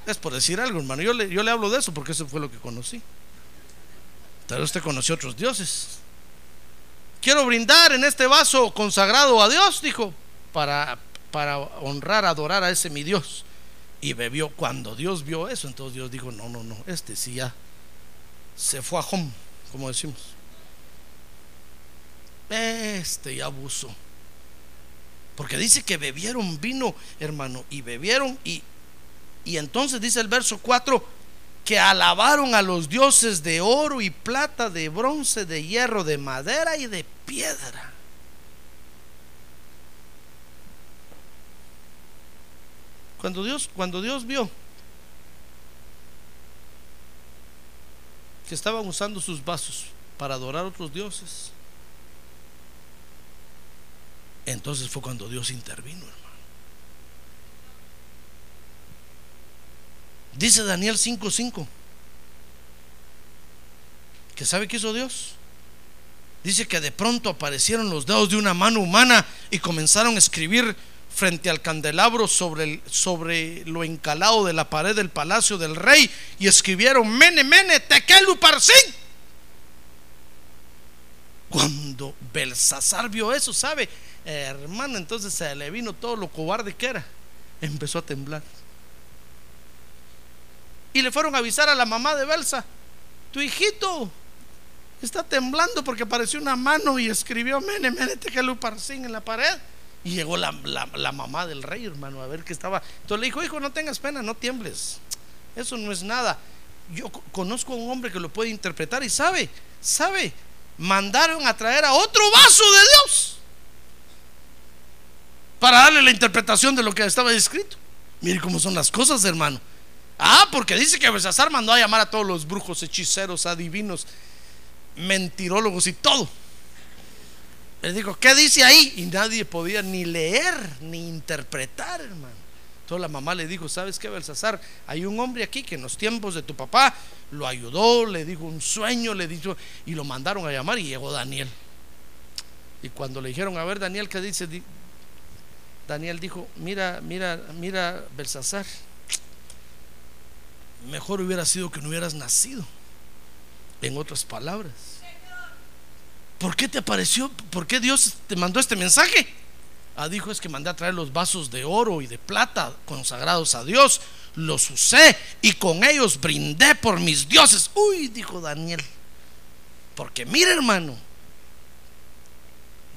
Es por decir algo, hermano. Yo le, yo le hablo de eso porque eso fue lo que conocí. Pero usted conoció otros dioses. Quiero brindar en este vaso consagrado a Dios, dijo, para, para honrar, adorar a ese mi Dios. Y bebió. Cuando Dios vio eso, entonces Dios dijo: No, no, no, este sí ya se fue a home, como decimos. Este ya abusó. Porque dice que bebieron vino, hermano, y bebieron y y entonces dice el verso 4 que alabaron a los dioses de oro y plata, de bronce, de hierro, de madera y de piedra. Cuando Dios, cuando Dios vio que estaban usando sus vasos para adorar a otros dioses, entonces fue cuando Dios intervino. Dice Daniel 5:5. ¿Que sabe qué hizo Dios? Dice que de pronto aparecieron los dedos de una mano humana y comenzaron a escribir frente al candelabro sobre, el, sobre lo encalado de la pared del palacio del rey y escribieron Mene, Mene, Tekelu Parsin. Cuando Belsasar vio eso, ¿sabe? hermano, entonces se le vino todo lo cobarde que era. Empezó a temblar. Y le fueron a avisar a la mamá de Belsa, tu hijito está temblando porque apareció una mano y escribió Mene, Mene, Tekeluparsin en la pared. Y llegó la, la, mamá del rey, hermano, a ver qué estaba. Entonces le dijo, hijo, no tengas pena, no tiembles. Eso no es nada. Yo conozco a un hombre que lo puede interpretar y sabe, sabe, mandaron a traer a otro vaso de Dios para darle la interpretación de lo que estaba escrito. Mire cómo son las cosas, hermano. Ah, porque dice que Belsasar mandó a llamar a todos los brujos, hechiceros, adivinos, mentirólogos y todo. Le dijo, ¿qué dice ahí? Y nadie podía ni leer ni interpretar, hermano. Entonces la mamá le dijo, ¿sabes qué, Belsasar? Hay un hombre aquí que en los tiempos de tu papá lo ayudó, le dijo un sueño, le dijo, y lo mandaron a llamar y llegó Daniel. Y cuando le dijeron, a ver, Daniel, ¿qué dice? Daniel dijo, mira, mira, mira, Belsasar mejor hubiera sido que no hubieras nacido. En otras palabras. ¿Por qué te apareció? ¿Por qué Dios te mandó este mensaje? Ah, dijo es que mandé a traer los vasos de oro y de plata consagrados a Dios. Los usé y con ellos brindé por mis dioses. Uy, dijo Daniel. Porque mire hermano,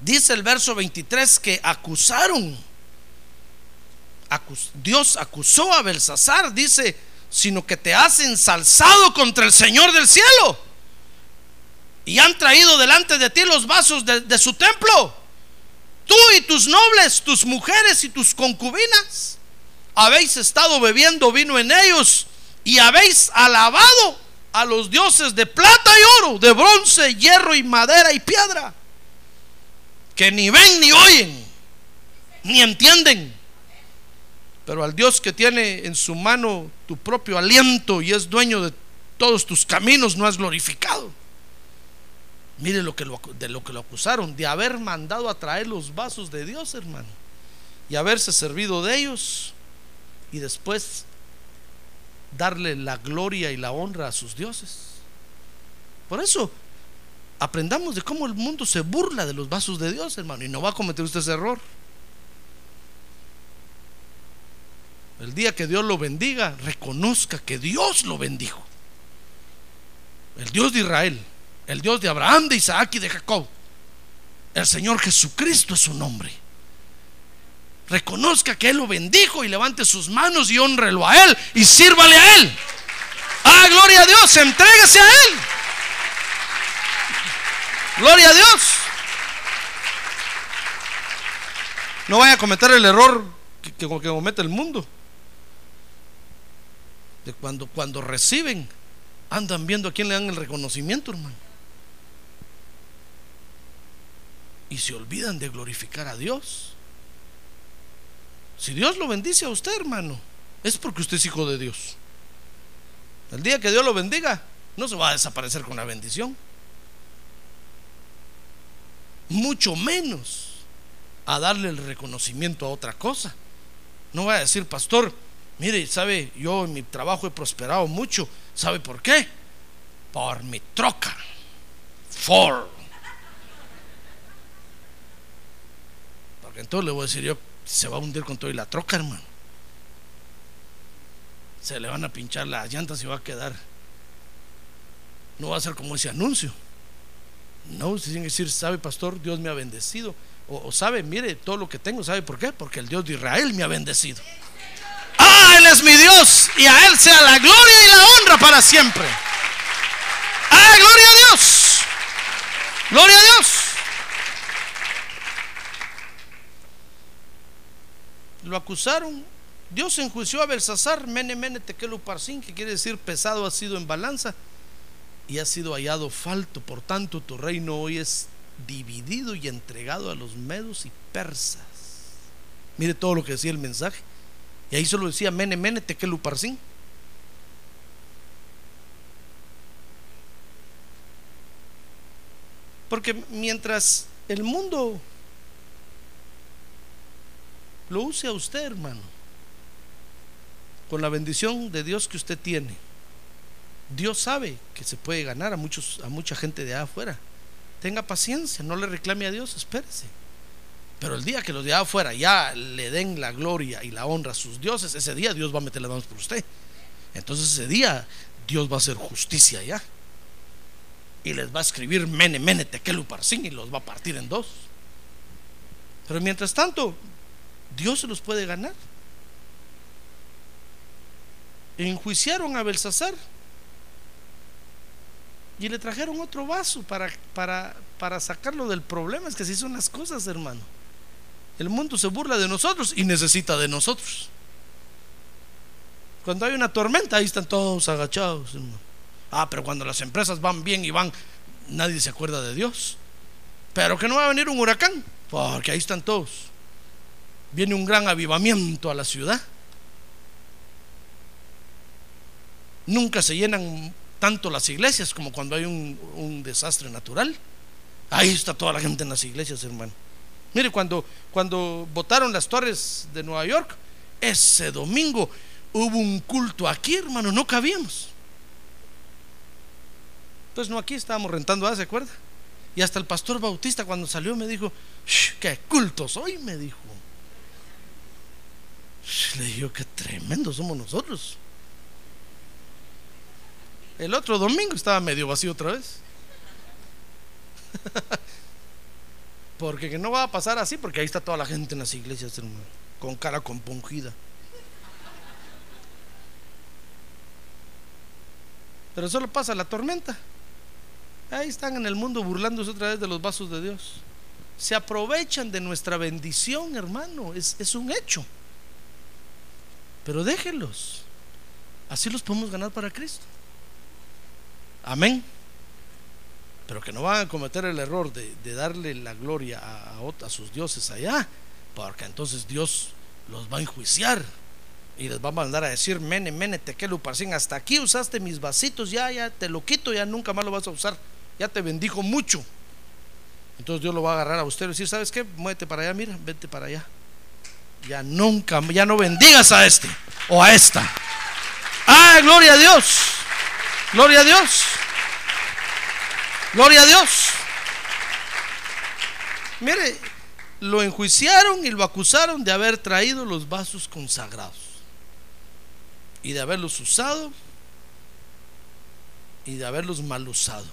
dice el verso 23 que acusaron. Dios acusó a Belsasar, dice sino que te has ensalzado contra el Señor del cielo. Y han traído delante de ti los vasos de, su templo. Tú y tus nobles, tus mujeres y tus concubinas, habéis estado bebiendo vino en ellos y habéis alabado a los dioses de plata y oro, de bronce, hierro y madera y piedra, que ni ven ni oyen, ni entienden pero al Dios que tiene en su mano tu propio aliento y es dueño de todos tus caminos, no has glorificado. Mire lo que de lo que lo acusaron, de haber mandado a traer los vasos de Dios, hermano, y haberse servido de ellos, y después darle la gloria y la honra a sus dioses. Por eso, aprendamos de cómo el mundo se burla de los vasos de Dios, hermano, y no va a cometer usted ese error. El día que Dios lo bendiga, reconozca que Dios lo bendijo. El Dios de Israel, el Dios de Abraham, de Isaac y de Jacob. El Señor Jesucristo es su nombre. Reconozca que Él lo bendijo y levante sus manos y honrelo a Él y sírvale a Él. Ah, gloria a Dios, entréguese a Él. Gloria a Dios. No vaya a cometer el error que, que, que comete el mundo. De cuando, cuando reciben, andan viendo a quién le dan el reconocimiento, hermano. Y se olvidan de glorificar a Dios. Si Dios lo bendice a usted, hermano, es porque usted es hijo de Dios. El día que Dios lo bendiga, no se va a desaparecer con la bendición. Mucho menos a darle el reconocimiento a otra cosa. No va a decir, pastor, mire, sabe, yo en mi trabajo he prosperado mucho. ¿Sabe por qué? Por mi troca. Ford. Porque entonces le voy a decir yo, se va a hundir con todo y la troca, hermano. Se le van a pinchar las llantas y va a quedar. No va a ser como ese anuncio. No, usted tiene que decir, sabe, pastor, Dios me ha bendecido. O, o, sabe, mire todo lo que tengo, ¿sabe por qué? Porque el Dios de Israel me ha bendecido. Ah, Él es mi Dios y a Él sea la gloria y la honra para siempre. Ah, gloria a Dios. Gloria a Dios. Lo acusaron. Dios enjuició a Belsasar, mene, mene, tequelu, parsin, que quiere decir pesado ha sido en balanza y ha sido hallado falto. Por tanto, tu reino hoy es dividido y entregado a los medos y persas. Mire todo lo que decía el mensaje. Y ahí solo decía mene, mene, tequelu, parsin. Porque mientras el mundo lo use a usted, hermano, con la bendición de Dios que usted tiene, Dios sabe que se puede ganar a, muchos, a mucha gente de allá afuera. Tenga paciencia, no le reclame a Dios, espérese. Pero el día que los de afuera ya le den la gloria y la honra a sus dioses, ese día Dios va a meter las manos por usted. Entonces ese día Dios va a hacer justicia allá. Y les va a escribir mene, mene, tequelu, parsin y los va a partir en dos. Pero mientras tanto, Dios se los puede ganar. Enjuiciaron a Belsasar y le trajeron otro vaso para, para, para sacarlo del problema. Es que así son las cosas, hermano. El mundo se burla de nosotros y necesita de nosotros. Cuando hay una tormenta, ahí están todos agachados. Ah, pero cuando las empresas van bien y van, nadie se acuerda de Dios. Pero que no va a venir un huracán, porque ahí están todos. Viene un gran avivamiento a la ciudad. Nunca se llenan tanto las iglesias como cuando hay un, un desastre natural. Ahí está toda la gente en las iglesias, hermano. Mire, cuando, cuando votaron las torres de Nueva York, ese domingo hubo un culto aquí, hermano, no cabíamos. Entonces, no, aquí estábamos rentando, ¿ah? ¿se acuerda? Y hasta el pastor Bautista cuando salió me dijo, qué culto soy, me dijo. Le digo, qué tremendo somos nosotros. El otro domingo estaba medio vacío otra vez. porque que no va a pasar así, porque ahí está toda la gente en las iglesias, hermano, con cara compungida. Pero solo pasa la tormenta. Ahí están en el mundo burlándose otra vez de los vasos de Dios. Se aprovechan de nuestra bendición, hermano. Es, es un hecho. Pero déjenlos. Así los podemos ganar para Cristo. Amén. Pero que no van a cometer el error de, darle la gloria a, a, a, sus dioses allá. Porque entonces Dios los va a enjuiciar. Y les va a mandar a decir, mene, mene, tequelu, parcín, hasta aquí usaste mis vasitos, ya, ya, te lo quito, ya nunca más lo vas a usar. ya te bendijo mucho. Entonces Dios lo va a agarrar a usted y decir, ¿sabes qué? Muévete para allá, mira, vete para allá. Ya nunca, ya no bendigas a este o a esta. Ah, gloria a Dios. Gloria a Dios. Gloria a Dios. Mire, lo enjuiciaron y lo acusaron de haber traído los vasos consagrados y de haberlos usado y de haberlos mal usado.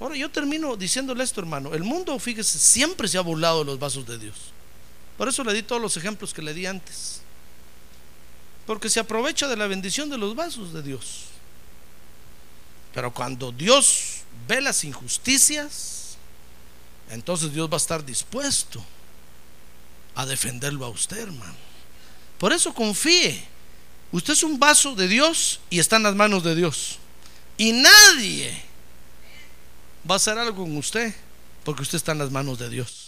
Ahora yo termino diciéndole esto, hermano. El mundo, fíjese, siempre se ha burlado de los vasos de Dios. Por eso le di todos los ejemplos que le di antes. Porque se aprovecha de la bendición de los vasos de Dios. Pero cuando Dios ve las injusticias, entonces Dios va a estar dispuesto a defenderlo a usted, hermano. Por eso confíe. Usted es un vaso de Dios y está en las manos de Dios. Y nadie va a hacer algo con usted porque usted está en las manos de Dios.